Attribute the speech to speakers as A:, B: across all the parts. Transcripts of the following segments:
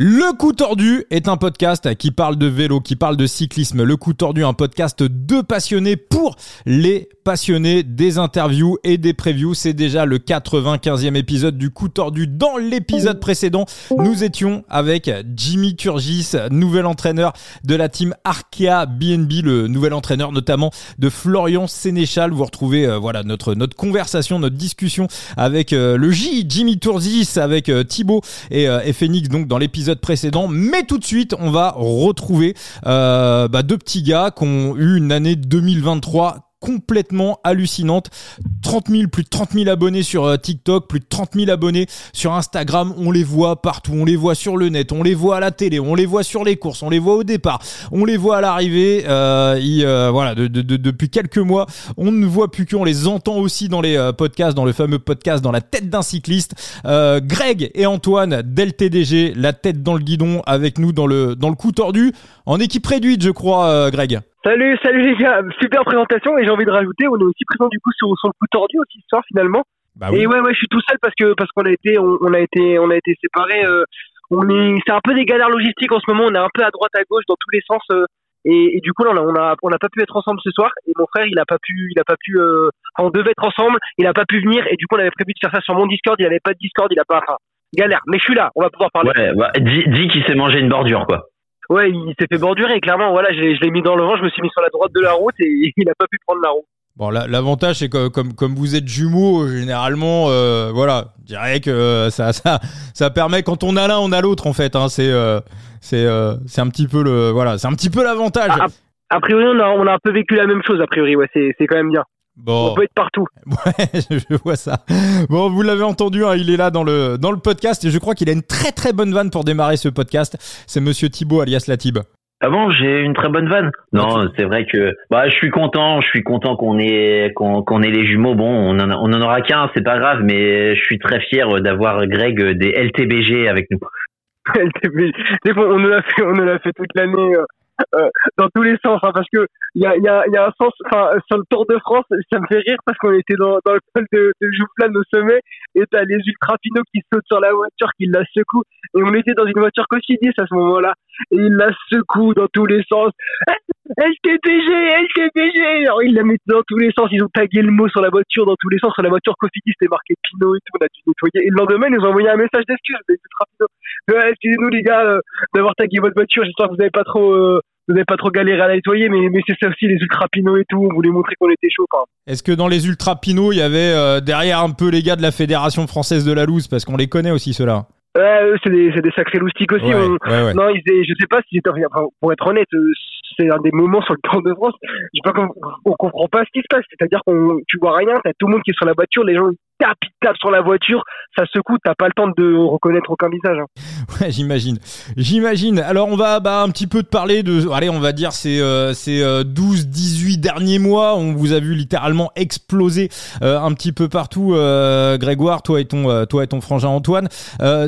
A: Le coup tordu est un podcast qui parle de vélo, qui parle de cyclisme. Le coup tordu, un podcast de passionnés pour les passionnés des interviews et des previews. C'est déjà le 95e épisode du coup tordu. Dans l'épisode précédent, nous étions avec Jimmy Turgis, nouvel entraîneur de la team Arkea BNB, le nouvel entraîneur notamment de Florian Sénéchal. Vous retrouvez euh, voilà notre notre conversation, notre discussion avec euh, le J, Jimmy Turgis, avec euh, Thibaut et, et Phoenix donc dans l'épisode précédent. Mais tout de suite, on va retrouver euh, bah, deux petits gars qui ont eu une année 2023 complètement hallucinante. 30 000, plus de 30 000 abonnés sur euh, TikTok, plus de 30 000 abonnés sur Instagram. On les voit partout, on les voit sur le net, on les voit à la télé, on les voit sur les courses, on les voit au départ, on les voit à l'arrivée. Euh, euh, voilà, de, de, depuis quelques mois, on ne voit plus qu'on les entend aussi dans les podcasts, dans le fameux podcast dans la tête d'un cycliste. Greg et Antoine d'LTDG, la tête dans le guidon, avec nous dans le dans le coup tordu, en équipe réduite, je crois, Greg.
B: Salut, salut les gars, super présentation et j'ai envie de rajouter, on est aussi présent du coup sur, sur le coup tordu aussi ce soir finalement.
A: Bah oui.
B: Et ouais, ouais, je suis tout seul parce que parce qu'on a été on, on, a été on a été séparés. Euh, on est c'est un peu des galères logistiques en ce moment. On est un peu à droite à gauche dans tous les sens. Euh, et, et, du coup là on a on a pas pu être ensemble ce soir et mon frère il a pas pu il a pas pu euh, on devait être ensemble il a pas pu venir et du coup on avait prévu de faire ça sur mon Discord il avait pas de Discord il a pas enfin galère mais je suis là on va pouvoir parler
C: ouais bah, dis, dis qu'il s'est mangé une bordure quoi
B: Ouais, il s'est fait bordurer, clairement. Voilà, je l'ai mis dans le vent, je me suis mis sur la droite de la route et il a pas pu prendre la route.
A: Bon, l'avantage, c'est que comme, comme vous êtes jumeaux, généralement, euh, voilà, je dirais que ça, ça, ça permet, quand on a l'un, on a l'autre, en fait. Hein, c'est euh, c'est euh, c'est un petit peu le, voilà, c'est un petit peu l'avantage.
B: A, a, priori, on a, on a un peu vécu la même chose, a priori, ouais, c'est quand même bien.
A: Bon.
B: On peut être partout.
A: Ouais, je vois ça. Bon, vous l'avez entendu, hein, il est là dans le, dans le podcast et je crois qu'il a une très très bonne vanne pour démarrer ce podcast. C'est monsieur Thibaut alias Latib.
C: Ah bon, j'ai une très bonne vanne? Non, c'est vrai que bah je suis content, je suis content qu'on ait qu'on ait les jumeaux. Bon, on en a, on en aura qu'un, c'est pas grave, mais je suis très fier d'avoir Greg des LTBG avec nous.
B: LTBG, on nous l'a fait, on nous l'a fait toute l'année. Euh, euh, dans tous les sens, hein, parce que il y a, y, a, y a un sens, enfin, sur le Tour de France, ça me fait rire parce qu'on était dans, dans le col de, de Joufflan au sommet, et t'as les ultra finaux qui sautent sur la voiture, qui la secouent, et on était dans une voiture cossidis à ce moment-là, et ils la secouent dans tous les sens. LTBG, LTBG! Alors, ils la mettent dans tous les sens, ils ont tagué le mot sur la voiture dans tous les sens, sur la voiture cossidis, c'était marqué Pinot et tout, on a dû nettoyer, et le lendemain, ils nous ont envoyé un message d'excuse. Ouais, excusez-nous les gars, euh, d'avoir tagué votre voiture, j'espère que vous n'avez pas trop, euh, vous n'avez pas trop galéré à la nettoyer, mais, mais c'est ça aussi, les ultra pinots et tout. On voulait montrer qu'on était chaud
A: Est-ce que dans les ultra pinots, il y avait euh, derrière un peu les gars de la Fédération française de la loose? Parce qu'on les connaît aussi, ceux-là.
B: Ouais, c'est des, des, sacrés loustiques aussi.
A: Ouais, on, ouais, ouais.
B: Non, ils, je sais pas si. Enfin, pour être honnête, c'est un des moments sur le Tour de France. Je sais pas qu'on on comprend pas ce qui se passe. C'est-à-dire qu'on tu vois rien, t'as tout le monde qui est sur la voiture, les gens tapent, ils tapent sur la voiture, ça secoue, t'as pas le temps de reconnaître aucun visage. Hein.
A: Ouais, j'imagine. J'imagine. Alors on va bah, un petit peu te parler de, allez, on va dire ces, euh, ces euh, 12, 18 derniers mois. On vous a vu littéralement exploser euh, un petit peu partout. Euh, Grégoire, toi et ton, toi et ton frangin Antoine.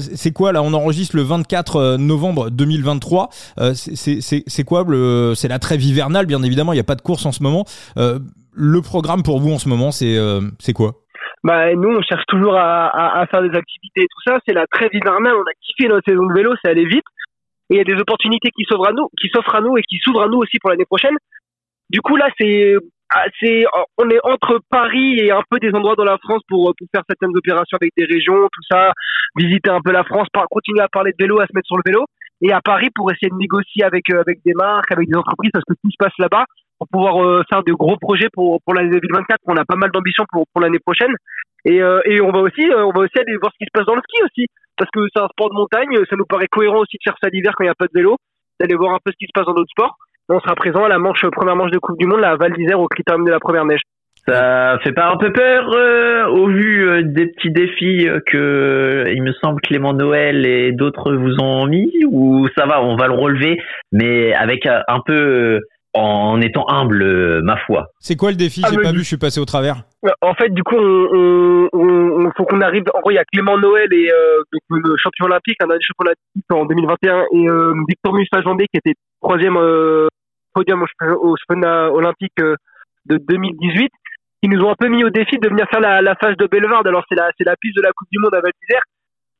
A: c'est quoi là On enregistre le 24 novembre 2023. c'est quoi le C'est la trêve hivernale, bien évidemment. Il n'y a pas de course en ce moment. le programme pour vous en ce moment, c'est quoi?
B: Bah nous on cherche toujours à, à, à, faire des activités et tout ça. C'est la trêve hivernale, on a kiffé notre saison de vélo, c'est aller vite. Et il y a des opportunités qui s'ouvrent à nous, qui s'offrent à nous et qui s'ouvrent à nous aussi pour l'année prochaine. Du coup là c'est c'est on est entre Paris et un peu des endroits dans la France pour pour faire certaines opérations avec des régions, tout ça, visiter un peu la France, par, continuer à parler de vélo, à se mettre sur le vélo. Et à Paris pour essayer de négocier avec avec des marques, avec des entreprises parce que tout se passe là-bas pour pouvoir euh, faire de gros projets pour pour l'année 2024. On a pas mal d'ambition pour pour l'année prochaine. Et euh, et on va aussi euh, on va aussi aller voir ce qui se passe dans le ski aussi parce que c'est un sport de montagne. Ça nous paraît cohérent aussi de faire ça l'hiver quand il n'y a pas de vélo, d'aller voir un peu ce qui se passe dans d'autres sports. On sera présent à la manche première manche de Coupe du Monde, la Val d'Isère au critérium de la première neige.
C: Ça fait pas un peu peur euh, au vu euh, des petits défis que il me semble Clément Noël et d'autres vous ont mis ou ça va on va le relever mais avec un peu en étant humble, ma foi.
A: C'est quoi le défi? J'ai ah, pas vu, je suis passé au travers.
B: En fait, du coup, on, on, on faut qu'on arrive. En gros, il y a Clément Noël et euh, donc, le champion olympique, un dernier champion olympique en 2021, et euh, Victor Musa-Jandé qui était troisième euh, podium au, championnat olympique euh, de 2018, qui nous ont un peu mis au défi de venir faire la, la phase de Bellevarde. Alors c'est la c'est la piste de la Coupe du Monde à Val d'Isère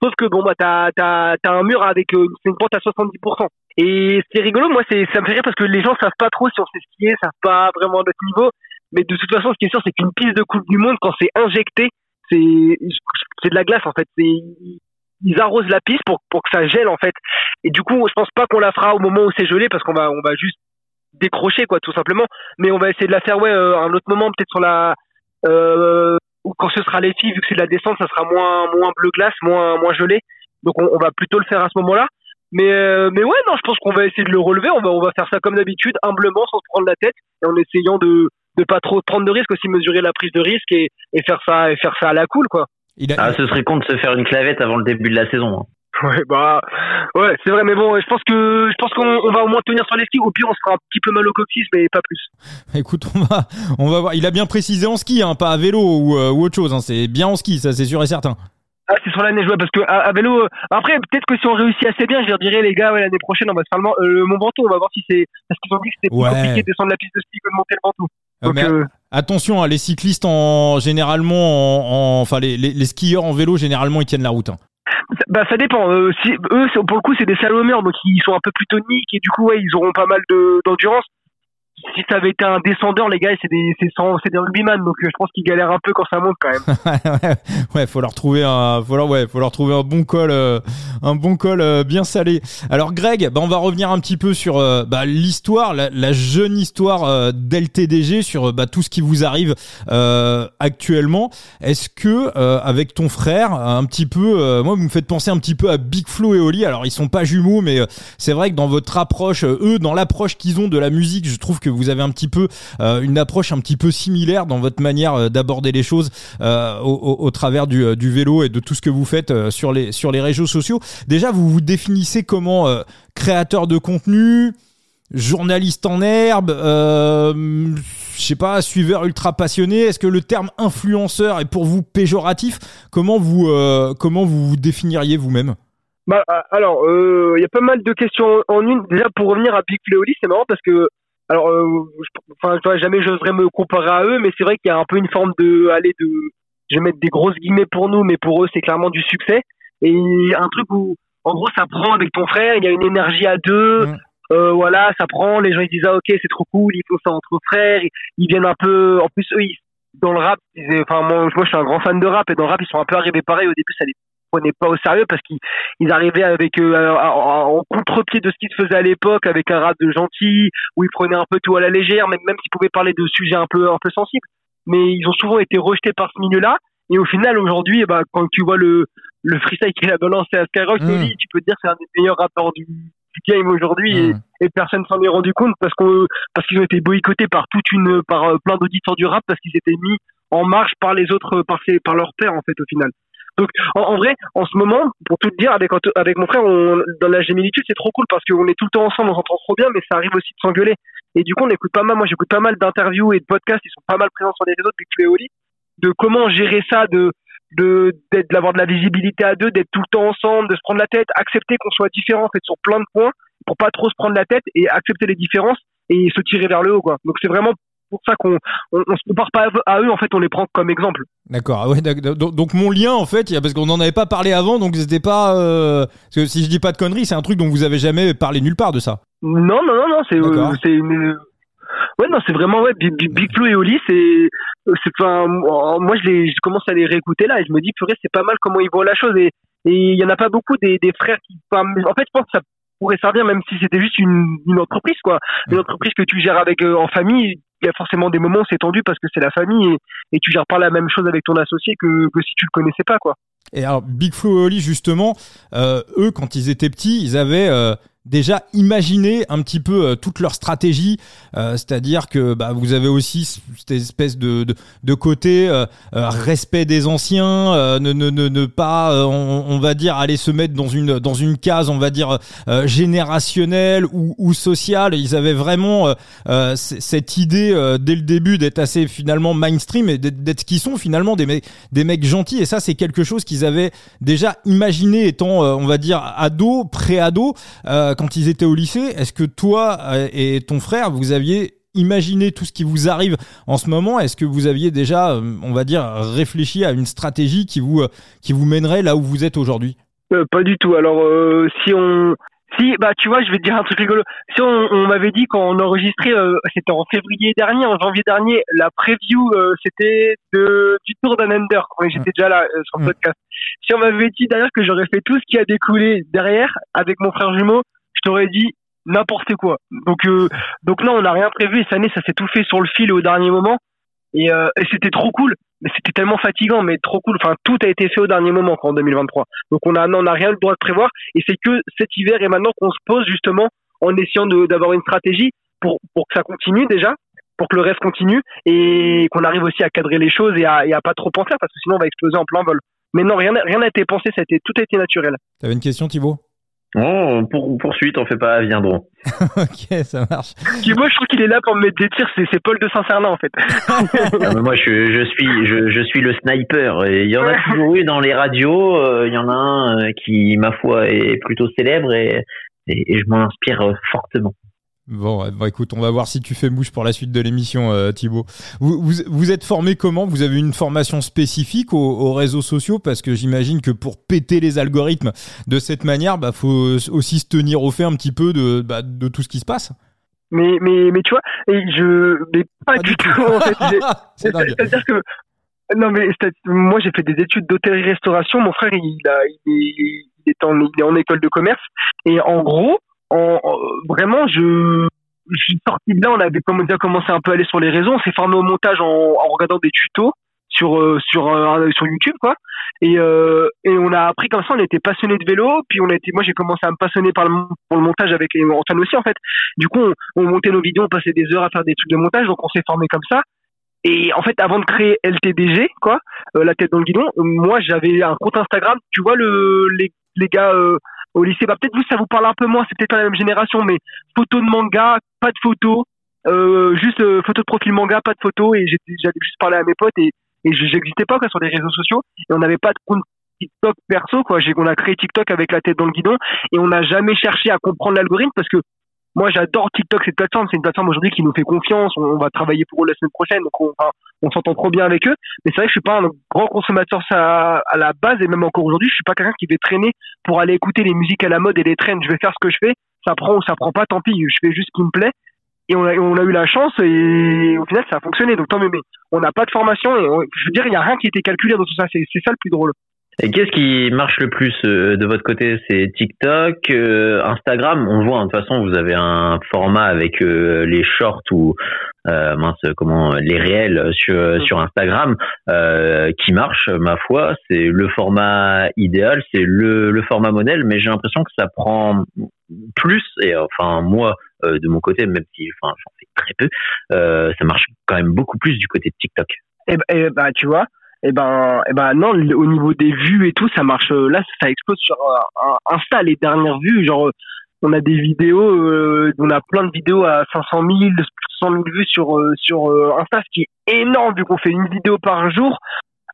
B: Sauf que bon, bah, t'as, t'as, t'as un mur avec euh, une pente à 70%. Et c'est rigolo, moi, c'est, ça me fait rire parce que les gens savent pas trop si on sait skier, savent pas vraiment notre niveau. Mais de toute façon, ce qui est sûr, c'est qu'une piste de Coupe du Monde, quand c'est injecté, c'est, c'est de la glace, en fait. C'est, ils arrosent la piste pour, pour que ça gèle, en fait. Et du coup, je pense pas qu'on la fera au moment où c'est gelé parce qu'on va, on va juste décrocher, quoi, tout simplement. Mais on va essayer de la faire, ouais, euh, un autre moment, peut-être sur la, euh, ou quand ce sera les filles, vu que c'est de la descente, ça sera moins, moins bleu glace, moins, moins gelé. Donc on, on va plutôt le faire à ce moment-là. Mais, euh, mais ouais, non, je pense qu'on va essayer de le relever. On va, on va faire ça comme d'habitude, humblement, sans se prendre la tête, et en essayant de, de pas trop prendre de risques, aussi mesurer la prise de risque et, et faire ça, et faire ça à la cool, quoi.
C: Il a... Ah, ce serait con de se faire une clavette avant le début de la saison. Hein.
B: Ouais, bah, ouais, c'est vrai, mais bon, je pense que, je pense qu'on on va au moins tenir sur les skis. Au pire, on se fera un petit peu mal au coccyx, mais pas plus.
A: Écoute, on va, on va voir. Il a bien précisé en ski, hein, pas à vélo ou, euh, ou autre chose. Hein. C'est bien en ski, ça, c'est sûr et certain.
B: Ah, c'est sur la neige, ouais, parce que à, à vélo, euh, après, peut-être que si on réussit assez bien, je leur dirais, les gars, ouais, l'année prochaine, on va se faire le, euh, Mont Ventoux, on va voir si c'est, parce qu'ils ont dit que c'était plus compliqué de descendre la piste de ski que de monter le Ventoux. Donc,
A: mais
B: euh,
A: Attention, hein, les cyclistes en généralement, en, en- enfin les, les, les skieurs en vélo, généralement, ils tiennent la route. hein.
B: Bah, ça dépend. Euh, si, eux, pour le coup, c'est des salomeurs, donc ils sont un peu plus toniques et du coup, ouais, ils auront pas mal de, d'endurance. Si ça avait été un descendeur, les gars, c'est des, c'est c'est des rugbyman, donc euh, je pense qu'ils galèrent un peu quand ça monte quand même.
A: ouais, faut leur trouver un, faut leur, ouais, faut leur trouver un bon col, euh, un bon col euh, bien salé. Alors Greg, bah, on va revenir un petit peu sur euh, bah, l'histoire, la, la jeune histoire d'LTDG, sur bah, tout ce qui vous arrive actuellement. Est-ce que avec ton frère, un petit peu, moi vous me faites penser un petit peu à Big Flo et Oli. Alors ils sont pas jumeaux, mais c'est vrai que dans votre approche, eux, dans l'approche qu'ils ont de la musique, je trouve que vous avez un petit peu euh, une approche un petit peu similaire dans votre manière euh, d'aborder les choses euh, au, travers du, vélo et de tout ce que vous faites sur les sur les réseaux sociaux. Déjà, vous vous définissez comment créateur de contenu, journaliste en herbe, euh, je sais pas, suiveur ultra passionné. Est-ce que le terme influenceur est pour vous péjoratif? Comment vous comment vous définiriez vous-même?
B: Bah, alors, il y a pas mal de questions en une. Déjà, pour revenir à Big Oli, c'est marrant parce que, alors, euh, enfin, vois, jamais j'oserais me comparer à eux, mais c'est vrai qu'il y a un peu une forme de, aller de, je vais mettre des grosses guillemets pour nous, mais pour eux, c'est clairement du succès. Et un truc où, en gros, ça prend avec ton frère, il y a une énergie à deux.
A: Mm.
B: Euh, voilà, ça prend. Les gens ils disent ah ok, c'est trop cool, ils font ça entre frères. Ils, ils viennent un peu. En plus, eux, ils, dans le rap, enfin moi, moi, je suis un grand fan de rap et dans le rap, ils sont un peu arrivés pareil. Au début, ça les prenait pas au sérieux parce qu'ils ils arrivaient avec euh, en contre-pied de ce qui se faisait à l'époque avec un rap de gentil où ils prenaient un peu tout à la légère même même s'ils pouvaient parler de sujets un peu un peu sensibles mais ils ont souvent été rejetés par ce milieu-là et au final aujourd'hui eh ben, quand tu vois le le freestyle qu'il a balancé à Skyrock
A: Mm.
B: Oli, tu peux te dire que c'est un des meilleurs rappeurs du, du game aujourd'hui et,
A: Mm.
B: et personne s'en est rendu compte parce qu'on parce qu'ils ont été boycottés par toute une par euh, plein d'auditeurs du rap parce qu'ils étaient mis en marche par les autres par ses, par leurs pairs en fait au final donc en, vrai, en ce moment, pour tout dire, avec mon frère, dans la gémilitude, c'est trop cool parce qu'on est tout le temps ensemble, on s'entend trop bien, mais ça arrive aussi de s'engueuler. Et du coup, on écoute pas mal. Moi, j'écoute pas mal d'interviews et de podcasts. Ils sont pas mal présents sur les réseaux depuis que Oli, de comment gérer ça, de de d'avoir de la visibilité à deux, d'être tout le temps ensemble, de se prendre la tête, accepter qu'on soit différent en fait sur plein de points pour pas trop se prendre la tête et accepter les différences et se tirer vers le haut quoi. Donc c'est vraiment pour ça qu'on on, on se compare pas à eux- en fait, on les prend comme exemple.
A: D'accord. ah Ouais. Donc, donc mon lien en fait, parce qu'on n'en avait pas parlé avant, donc c'était pas. euh, parce que si je dis pas de conneries, c'est un truc dont vous avez jamais parlé nulle part de ça.
B: Non, non, non, non, c'est, euh, c'est une. Ouais, non, c'est vraiment ouais. Big, Big- Big Flo et Oli, c'est, c'est, enfin, moi, je les, je commence à les réécouter là et je me dis, purée, c'est pas mal comment ils voient la chose et et il y en a pas beaucoup des, des frères qui, enfin, en fait, je pense que ça pourrait servir même si c'était juste une, une entreprise quoi, une entreprise que tu gères avec euh, en famille. Il y a forcément des moments où c'est tendu parce que c'est la famille et, tu gères pas la même chose avec ton associé que, que si tu le connaissais pas quoi.
A: Et alors Big Flo et Oli justement, euh, eux quand ils étaient petits, ils avaient euh, déjà imaginé un petit peu euh, toute leur stratégie, euh, c'est-à-dire que bah, vous avez aussi cette espèce de, de, de côté euh, euh, respect des anciens, euh, ne, ne, ne, ne pas, euh, on, on va dire, aller se mettre dans une, dans une case, on va dire, générationnelle ou, ou sociale. Ils avaient vraiment cette idée dès le début d'être assez finalement mainstream et d'être ce qu'ils sont finalement des mecs, des mecs gentils. Et ça, c'est quelque chose qu'ils avaient déjà imaginé étant, on va dire, ado, pré-ado, euh, quand ils étaient au lycée. Est-ce que toi euh, et ton frère, vous aviez imaginé tout ce qui vous arrive en ce moment? Est-ce que vous aviez déjà, euh, on va dire, réfléchi à une stratégie qui vous, euh, qui vous mènerait là où vous êtes aujourd'hui?
B: Euh, pas du tout. Alors, euh, si on, si, bah, tu vois, je vais te dire un truc rigolo. Si on, on m'avait dit quand on enregistrait, euh, c'était en février dernier, en janvier dernier, la preview, euh, c'était du Tour d'un Under. J'étais déjà là sur le podcast. Si on m'avait dit d'ailleurs que j'aurais fait tout ce qui a découlé derrière avec mon frère jumeau, je t'aurais dit n'importe quoi. Donc, donc non, on n'a rien prévu. Cette année, ça s'est tout fait sur le fil au dernier moment. Et, et c'était trop cool c'était tellement fatigant, mais trop cool. Enfin, tout a été fait au dernier moment en 2023. Donc on a, on a rien le droit de prévoir. Et c'est que cet hiver et maintenant qu'on se pose justement en essayant d'avoir une stratégie pour, pour que ça continue déjà, pour que le reste continue et qu'on arrive aussi à cadrer les choses et à, et à pas trop penser parce que sinon on va exploser en plein vol. Mais non, rien n'a été pensé, ça a été, tout a été naturel.
A: T'avais une question, Thibaut?
C: Oh, pour, poursuite, on fait pas viendront.
A: ok, ça marche.
B: Moi, je trouve qu'il est là pour me mettre des tirs. C'est Paul de Saint-Cernin, en fait.
C: Ah, moi, je, je suis, je, je, suis le sniper. il y en a toujours eu dans les radios. Euh, il y en a un euh, qui, ma foi, est plutôt célèbre et, et je m'en inspire fortement.
A: Bon, écoute, on va voir si tu fais mouche pour la suite de l'émission, euh, Thibaut. Vous, vous, êtes formé comment? Vous avez une formation spécifique aux, réseaux sociaux? Parce que j'imagine que pour péter les algorithmes de cette manière, bah faut aussi se tenir au fait un petit peu de, bah, de tout ce qui se passe.
B: Mais, mais, mais tu vois, et je, mais pas, du tout, en fait. C'est-à-dire que, non, mais moi j'ai fait des études d'hôtellerie-restauration. Mon frère, il, a, il, est en, il est en école de commerce. Et en gros, en, vraiment, je, je suis sorti de là, on avait déjà commencé un peu à aller sur les réseaux, on s'est formé au montage en, en regardant des tutos sur euh, sur euh, sur YouTube quoi. Et euh, et on a appris comme ça on était passionné de vélo puis on a été moi j'ai commencé à me passionner par le pour le montage avec les Antoine aussi en fait. Du coup on, on, montait nos vidéos on passait des heures à faire des trucs de montage donc on s'est formé comme ça. Et en fait avant de créer LTDG quoi la tête dans le guidon moi j'avais un compte Instagram tu vois le les les gars au lycée. Bah, peut-être vous, ça vous parle un peu moins, c'est peut-être pas la même génération, mais photo de manga, pas de photo, euh, juste euh, photo de profil manga, pas de photo, et j'avais juste parlé à mes potes et, et j'existais pas quoi sur les réseaux sociaux et on n'avait pas de compte TikTok perso quoi. On a créé TikTok avec la tête dans le guidon et on n'a jamais cherché à comprendre l'algorithme parce que moi j'adore TikTok cette plateforme. C'est une plateforme aujourd'hui qui nous fait confiance. On, va travailler pour eux la semaine prochaine. Donc on, s'entend trop bien avec eux. Mais c'est vrai que je suis pas un grand consommateur ça à la base. Et même encore aujourd'hui je suis pas quelqu'un qui va traîner pour aller écouter les musiques à la mode et les trends. Je vais faire ce que je fais. Ça prend ou ça prend pas tant pis. Je fais juste ce qui me plaît. Et on a, eu la chance et au final ça a fonctionné. Donc tant mieux. Mais on n'a pas de formation je veux dire il y a rien qui était calculé dans tout ça. C'est ça le plus drôle
C: et qu'est-ce qui marche le plus euh, de votre côté? C'est TikTok, euh, Instagram? On voit, hein, de toute façon, vous avez un format avec euh, les shorts ou mince, comment les réels sur mm. sur Instagram qui marche. Ma foi, c'est le format idéal, c'est le le format modèle. Mais j'ai l'impression que ça prend plus. Et enfin, moi, de mon côté, même si enfin j'en fais très peu, ça marche quand même beaucoup plus du côté de TikTok.
B: Et, eh ben, bah, tu vois, et eh ben et eh ben non au niveau des vues et tout ça marche euh, là ça explose sur euh, Insta les dernières vues genre euh, on a des vidéos on a plein de vidéos à 500 000 600 000 vues sur sur Insta ce qui est énorme vu qu'on fait une vidéo par jour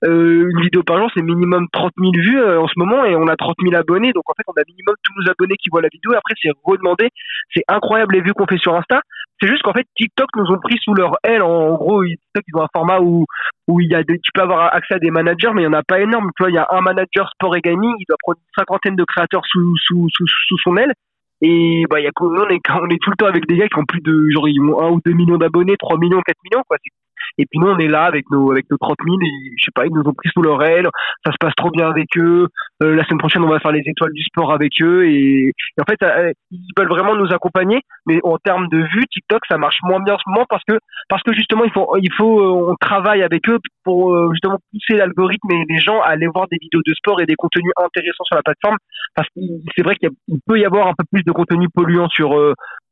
B: euh, une vidéo par jour, c'est minimum 30 000 vues euh, en ce moment et on a 30 000 abonnés. Donc en fait, on a minimum tous nos abonnés qui voient la vidéo. Et après, c'est redemandé. C'est incroyable les vues qu'on fait sur Insta. C'est juste qu'en fait, TikTok nous ont pris sous leur aile. En, gros, TikTok, ils ont un format où, où il y a des, tu peux avoir accès à des managers, mais il n'y en a pas énorme. Tu vois, il y a un manager sport et gaming. Il doit prendre une cinquantaine de créateurs sous, sous, sous, sous son aile. Et bah, y a, on, est, on est tout le temps avec des gars qui ont plus de, genre, ils ont 1 ou 2 millions d'abonnés, 3 millions, 4 millions, quoi. C'est et puis nous, on est là avec nos avec nos 30 000 et je sais pas, ils nous ont pris sous leur aile. Ça se passe trop bien avec eux. Euh, la semaine prochaine, on va faire les étoiles du sport avec eux et, en fait, euh, ils veulent vraiment nous accompagner. Mais en termes de vues, TikTok, ça marche moins bien en ce moment parce que parce que justement, il faut il faut euh, on travaille avec eux pour justement pousser l'algorithme et les gens à aller voir des vidéos de sport et des contenus intéressants sur la plateforme parce que c'est vrai qu'il peut y avoir un peu plus de contenu polluant sur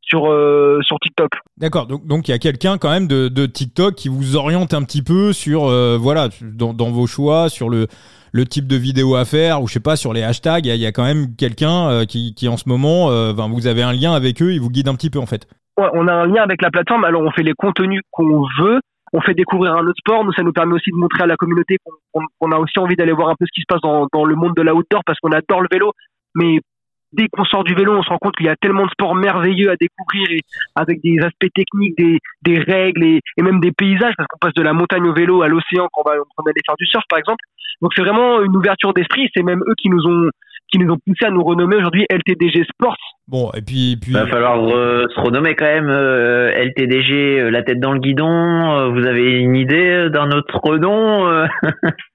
B: sur euh, sur TikTok.
A: D'accord. Donc donc il y a quelqu'un quand même de, de, TikTok qui vous oriente un petit peu sur euh, voilà dans, dans, vos choix sur le le type de vidéo à faire ou je sais pas sur les hashtags. Il y a, quand même quelqu'un euh, qui, qui en ce moment, ben, vous avez un lien avec eux, il vous guide un petit peu en fait.
B: Ouais, on a un lien avec la plateforme. Alors on fait les contenus qu'on veut. On fait découvrir un autre sport. Nous, ça nous permet aussi de montrer à la communauté qu'on a aussi envie d'aller voir un peu ce qui se passe dans, dans le monde de l'outdoor parce qu'on adore le vélo, mais dès qu'on sort du vélo, on se rend compte qu'il y a tellement de sports merveilleux à découvrir et avec des aspects techniques, des, des règles et, et, même des paysages parce qu'on passe de la montagne au vélo à l'océan quand on va, on va aller faire du surf par exemple. Donc c'est vraiment une ouverture d'esprit. C'est même eux qui nous ont qui nous ont poussé à nous renommer aujourd'hui LTDG Sports.
A: Bon, et puis, puis...
C: va falloir euh, se renommer quand même euh, LTDG, euh, la tête dans le guidon. vous avez une idée d'un autre nom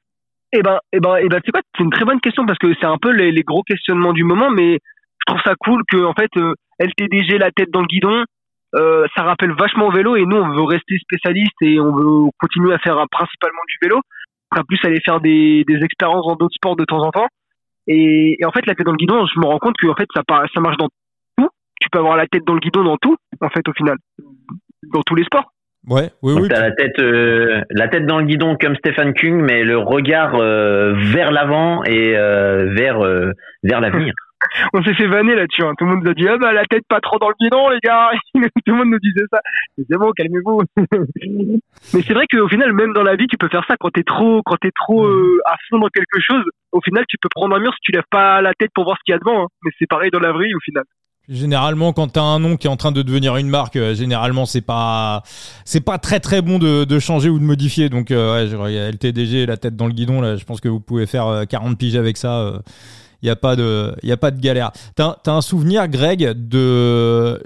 B: Eh ben, eh ben, eh ben, c'est quoi C'est une très bonne question parce que c'est un peu les, gros questionnements du moment, mais je trouve ça cool que en fait LTDG, la tête dans le guidon, ça rappelle vachement au vélo et nous on veut rester spécialiste et on veut continuer à faire principalement du vélo. Va plus aller faire des, des expériences dans d'autres sports de temps en temps. Et, en fait, la tête dans le guidon, je me rends compte que en fait, ça, ça marche dans tout. Tu peux avoir la tête dans le guidon dans tout, en fait, au final, dans tous les sports.
A: Ouais, oui, oui.
C: T'as la tête, euh, la tête dans le guidon comme Stephen Kung, mais le regard euh, vers l'avant et euh, vers vers l'avenir.
B: on s'est fait vanner là-dessus. Hein. Tout le monde nous a dit ah bah la tête pas trop dans le guidon les gars. Tout le monde nous disait ça. C'est bon, calmez-vous. Mais c'est vrai qu'au final, même dans la vie, tu peux faire ça quand t'es trop, quand t'es trop euh, à fond dans quelque chose. Au final, tu peux prendre un mur si tu lèves pas la tête pour voir ce qu'il y a devant. Hein. Mais c'est pareil dans la vie au final.
A: Généralement, quand t'as un nom qui est en train de devenir une marque, euh, généralement c'est pas c'est pas très très bon de, de changer ou de modifier. Donc euh, ouais, a LTDG, la tête dans le guidon là. Je pense que vous pouvez faire 40 piges avec ça il n'y a, pas de, y a pas de galère. T'as as un souvenir, Greg, de,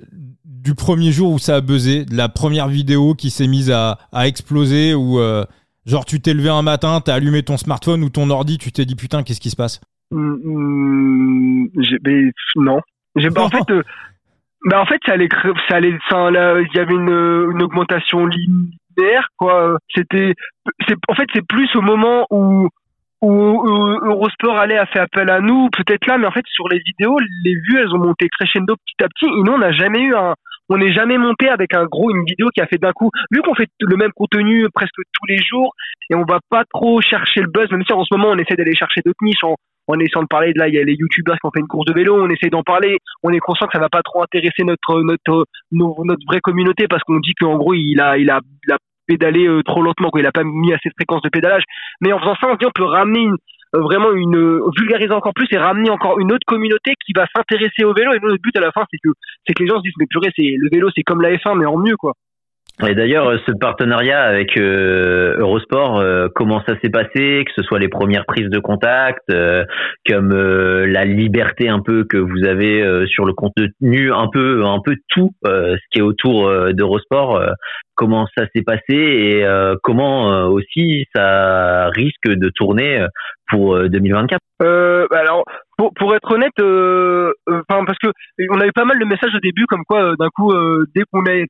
A: du premier jour où ça a buzzé, de la première vidéo qui s'est mise à, à exploser, où euh, genre tu t'es levé un matin, t'as allumé ton smartphone ou ton ordi, tu t'es dit putain, qu'est-ce qui se passe?
B: Mmh, mmh Non. En fait, euh, bah en fait, ça allait, ça allait, il y avait une, une augmentation linéaire, quoi. C'était, c'est, en fait, c'est plus au moment où où Eurosport allait a fait appel à nous, peut-être là, mais en fait sur les vidéos, les vues elles ont monté crescendo petit à petit. Et nous on n'a jamais eu un, on n'est jamais monté avec un gros une vidéo qui a fait d'un coup. Vu qu'on fait le même contenu presque tous les jours et on va pas trop chercher le buzz, même si en ce moment on essaie d'aller chercher d'autres niches en essayant de parler de là, il y a les youtubeurs qui ont fait une course de vélo, on essaie d'en parler, on est conscient que ça va pas trop intéresser notre notre notre, vraie communauté parce qu'on dit qu'en gros il a il a, il a pédaler euh, trop lentement, quoi. Il a pas mis assez de fréquence de pédalage. Mais en faisant ça, on peut ramener euh, vraiment une euh, vulgariser encore plus et ramener encore une autre communauté qui va s'intéresser au vélo. Et nous, notre but à la fin, c'est que c'est que les gens se disent mais purée, c'est le vélo, c'est comme la F1 mais en mieux, quoi.
C: Et d'ailleurs, ce partenariat avec Eurosport, comment ça s'est passé, que ce soit les premières prises de contact, comme la liberté un peu que vous avez sur le contenu, un peu, un peu tout ce qui est autour d'Eurosport comment ça s'est passé et euh, comment euh, aussi ça risque de tourner euh, pour 2024
B: euh, bah alors pour, pour être honnête enfin parce que on avait pas mal de messages au début comme quoi d'un coup dès qu'on est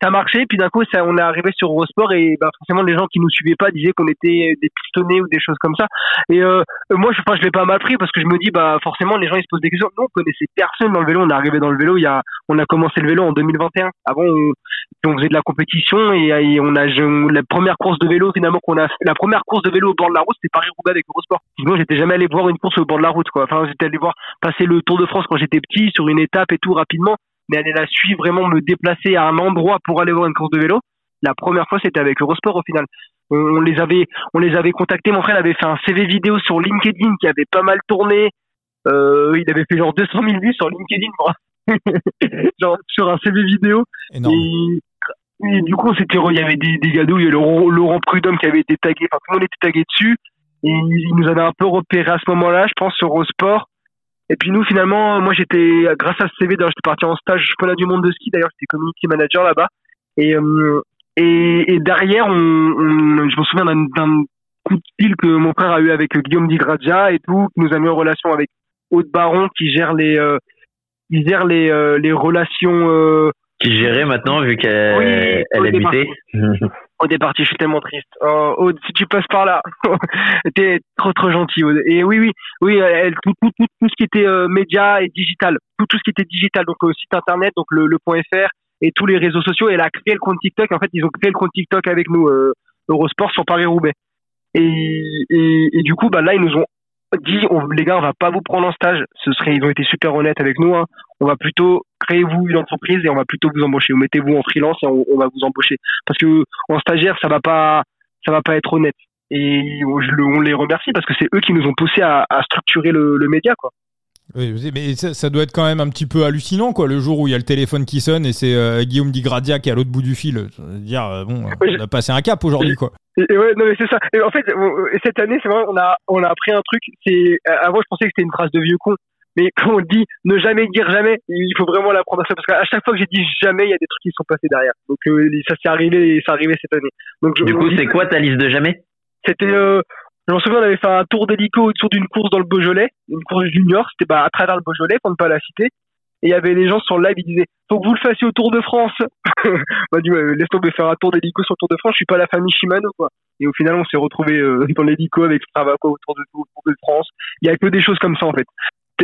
B: ça marchait, puis d'un coup, ça, on est arrivé sur Eurosport et bah, forcément, les gens qui nous suivaient pas disaient qu'on était des pistonnés ou des choses comme ça. Et euh, moi, je, enfin, je l'ai pas mal pris parce que je me dis, bah, forcément, les gens ils se posent des questions. Nous, on connaissait personne dans le vélo. On est arrivé dans le vélo. Il y a, on a commencé le vélo en 2021. Avant, on, faisait de la compétition et, on a la première course de vélo finalement qu'on a, la première course de vélo au bord de la route, c'était Paris-Roubaix avec Eurosport. Sinon, j'étais jamais allé voir une course au bord de la route, quoi. Enfin, j'étais allé voir passer le Tour de France quand j'étais petit sur une étape et tout rapidement mais aller la suivre, vraiment me déplacer à un endroit pour aller voir une course de vélo. La première fois, c'était avec Eurosport au final. On, les avait, on les avait contactés. Mon frère avait fait un CV vidéo sur LinkedIn qui avait pas mal tourné. Euh, il avait fait genre 200 000 vues sur LinkedIn, genre sur un CV vidéo. Et, du coup, c'était, il y avait des, des il y avait Laurent, Prudhomme qui avait été tagué. Enfin, tout le monde était tagué dessus. Et il nous avait un peu repéré à ce moment-là, je pense, sur Eurosport. Et puis nous, finalement, moi j'étais, grâce à ce CV, d'ailleurs j'étais parti en stage championnat du monde de ski, d'ailleurs j'étais community manager là-bas. Et, euh, et, et, derrière, on, on, je me souviens d'un coup de fil que mon frère a eu avec Guillaume Digradja et tout, qui nous a mis en relation avec Aude Baron qui gère les, euh, qui gère les, euh, les relations. Euh,
C: qui gérait maintenant vu qu'elle oui, elle habitait.
B: Aude est parti, je suis tellement triste. Oh, Aude, si tu passes par là, t'es trop trop gentil. Et oui, oui, oui, elle, tout, tout, tout, tout ce qui était euh, média et digital, tout, tout ce qui était digital, donc euh, site internet, donc le, le point .fr et tous les réseaux sociaux. Elle a créé le compte TikTok. En fait, ils ont créé le compte TikTok avec nous, euh, Eurosport sur Paris Roubaix. Et, et, et, du coup, bah là, ils nous ont dit les gars on va pas vous prendre en stage. Ce serait ils ont été super honnêtes avec nous hein. on va plutôt créer vous une entreprise et on va plutôt vous embaucher. Vous mettez-vous en freelance et on, va vous embaucher. Parce que en stagiaire ça va pas ça va pas être honnête. Et on, les remercie parce que c'est eux qui nous ont poussé à, structurer le, média quoi
A: Oui, mais ça, doit être quand même un petit peu hallucinant, quoi, le jour où il y a le téléphone qui sonne et c'est euh, Guillaume Digradia qui est à l'autre bout du fil. dire, euh, bon, on a passé un cap aujourd'hui, quoi.
B: Et ouais, non, mais c'est ça. Et en fait, cette année, c'est vrai, on a, on a appris un truc. C'est, avant, je pensais que c'était une phrase de vieux con. Mais quand on dit ne jamais dire jamais, il faut vraiment l'apprendre à ça parce qu'à chaque fois que j'ai dit jamais, il y a des trucs qui sont passés derrière. Donc euh, ça s'est arrivé et ça arrivé cette année. Donc
C: du coup, c'est quoi ta liste de jamais?
B: C'était, euh, je m'en souviens, on avait fait un tour d'hélico autour d'une course dans le Beaujolais, une course junior. C'était bah, à travers le Beaujolais, pour ne pas la citer. Et il y avait des gens sur le live, ils disaient faut que vous le fassiez au Tour de France. bah dit ouais, laisse tomber faire un tour d'hélico sur le Tour de France. Je suis pas la famille Shimano quoi. Et au final, on s'est retrouvé euh, dans l'hélico avec Stravaco autour de Tour de France. Il y a que des choses comme ça en fait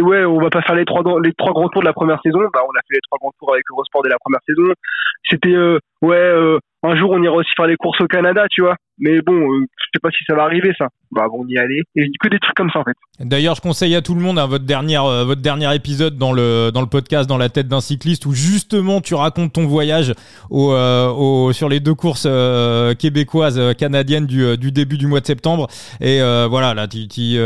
B: ouais, on va pas faire les trois les trois grands tours de la première saison. Bah, on a fait les trois grands tours avec Eurosport de la première saison. C'était euh, ouais, euh, un jour on ira aussi faire les courses au Canada, tu vois. Mais bon, euh, je sais pas si ça va arriver ça. Bah bon, on y aller. Et que des trucs comme ça en fait.
A: D'ailleurs, je conseille à tout le monde hein, votre dernière votre dernier épisode dans le dans le podcast dans la tête d'un cycliste où justement tu racontes ton voyage au sur les deux courses québécoises canadiennes du, début du mois de septembre. Et voilà, là, tu, tu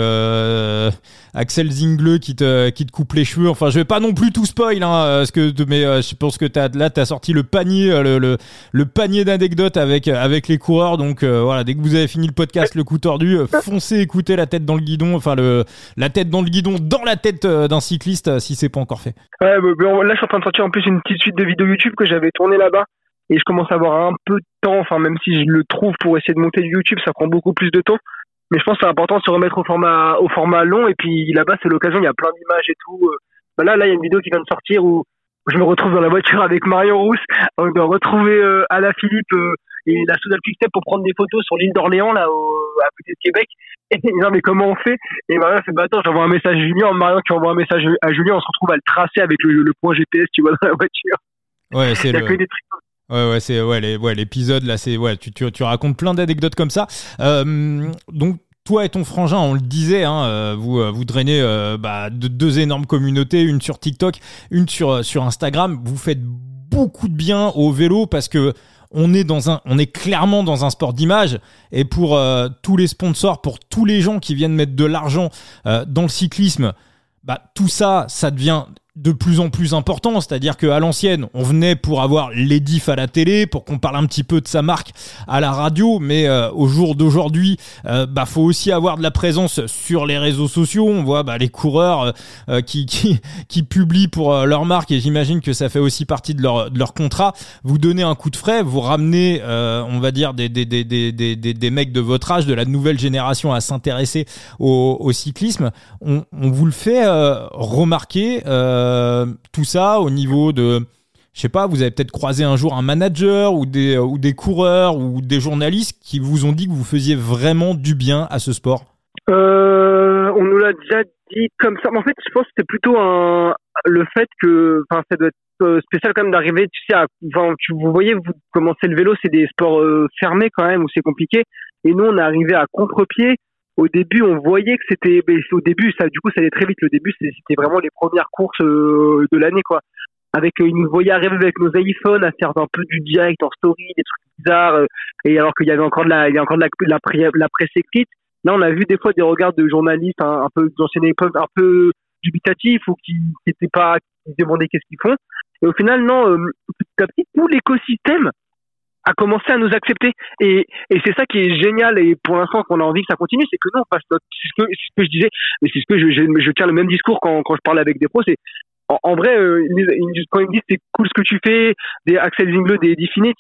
A: Axel Zingle qui te, qui te coupe les cheveux. Enfin, je vais pas non plus tout spoil, hein, euh, que, mais euh, je pense que as, là, tu as sorti le panier, euh, le, le, le panier d'anecdotes avec, avec les coureurs. Donc voilà, dès que vous avez fini le podcast, le coup tordu, foncez écouter la tête dans le guidon, enfin le, la tête dans le guidon, dans la tête d'un cycliste, si c'est pas encore fait.
B: Là, je suis en train de sortir en plus une petite suite de vidéos YouTube que j'avais tourné là-bas. Et je commence à avoir un peu de temps, enfin même si je le trouve pour essayer de monter YouTube, ça prend beaucoup plus de temps mais je pense que c'est important de se remettre au format au format long et puis là-bas c'est l'occasion il y a plein d'images et tout euh. bah là là il y a une vidéo qui vient de sortir où je me retrouve dans la voiture avec Marion Rousse on doit retrouver euh, Alain Philippe euh, et la Soudal Quickstep pour prendre des photos sur l'île d'Orléans là au, à côté de Québec. Et il dit mais comment on fait? Et Marion fait bah attends j'envoie un message à Julien Marion qui envoie un message à Julien on se retrouve à le tracer avec le, le point GPS tu vois dans la voiture.
A: Ouais c'est le... Ouais, ouais, c'est ouais, les, ouais, l'épisode là, c'est ouais, tu, tu, tu racontes plein d'anecdotes comme ça. Euh, donc toi et ton frangin, on le disait, hein, euh, vous euh, vous drainez euh, bah, de deux énormes communautés, une sur TikTok, une sur Instagram. Vous faites beaucoup de bien au vélo parce que on est clairement dans un sport d'image. Et pour tous les sponsors, pour tous les gens qui viennent mettre de l'argent dans le cyclisme, bah tout ça, ça devient de plus en plus important, c'est-à-dire qu'à l'ancienne, on venait pour avoir les à la télé, pour qu'on parle un petit peu de sa marque à la radio, mais euh, au jour d'aujourd'hui, euh, bah faut aussi avoir de la présence sur les réseaux sociaux. On voit bah, les coureurs euh, qui, qui, qui publient pour leur marque et j'imagine que ça fait aussi partie de leur, de leur contrat. Vous donnez un coup de frais, vous ramenez, on va dire des, des, des, des, des, des mecs de votre âge, de la nouvelle génération à s'intéresser au, au, cyclisme. On, on vous le fait remarquer. Euh, tout ça au niveau de je sais pas, vous avez peut-être croisé un jour un manager ou des, euh, ou des coureurs ou des journalistes qui vous ont dit que vous faisiez vraiment du bien à ce sport
B: euh, On nous l'a déjà dit comme ça. Mais en fait, je pense que c'est plutôt le fait que, ça doit être spécial quand même d'arriver, tu sais, à, vous voyez, vous commencez le vélo, c'est des sports fermés quand même où c'est compliqué. Et nous, on est arrivé à contre-pied au début, on voyait que c'était, au début, ça, du coup, ça allait très vite. Le début, c'était vraiment les premières courses euh, de l'année, quoi. Avec, euh, ils nous voyaient arriver avec nos iPhones à faire un peu du direct en story, des trucs bizarres. Euh, et alors qu'il y avait encore de la, il y a encore de la, la, presse écrite. Là, on a vu des fois des regards de journalistes un, un peu d'ancienne époque, un peu dubitatifs ou qui n'étaient pas, qui se demandaient qu'est-ce qu'ils font. Et au final, non, petit à petit, tout l'écosystème a commencé à nous accepter. Et, et c'est ça qui est génial. Et pour l'instant, qu'on a envie que ça continue, c'est que nous, on passe notre, c'est ce que, ce que je disais, mais c'est ce que je, je, je, tiens le même discours quand, quand je parle avec des pros, c'est, en, vrai, euh, quand ils me disent c'est cool ce que tu fais, des Axel Zingle, des Definite,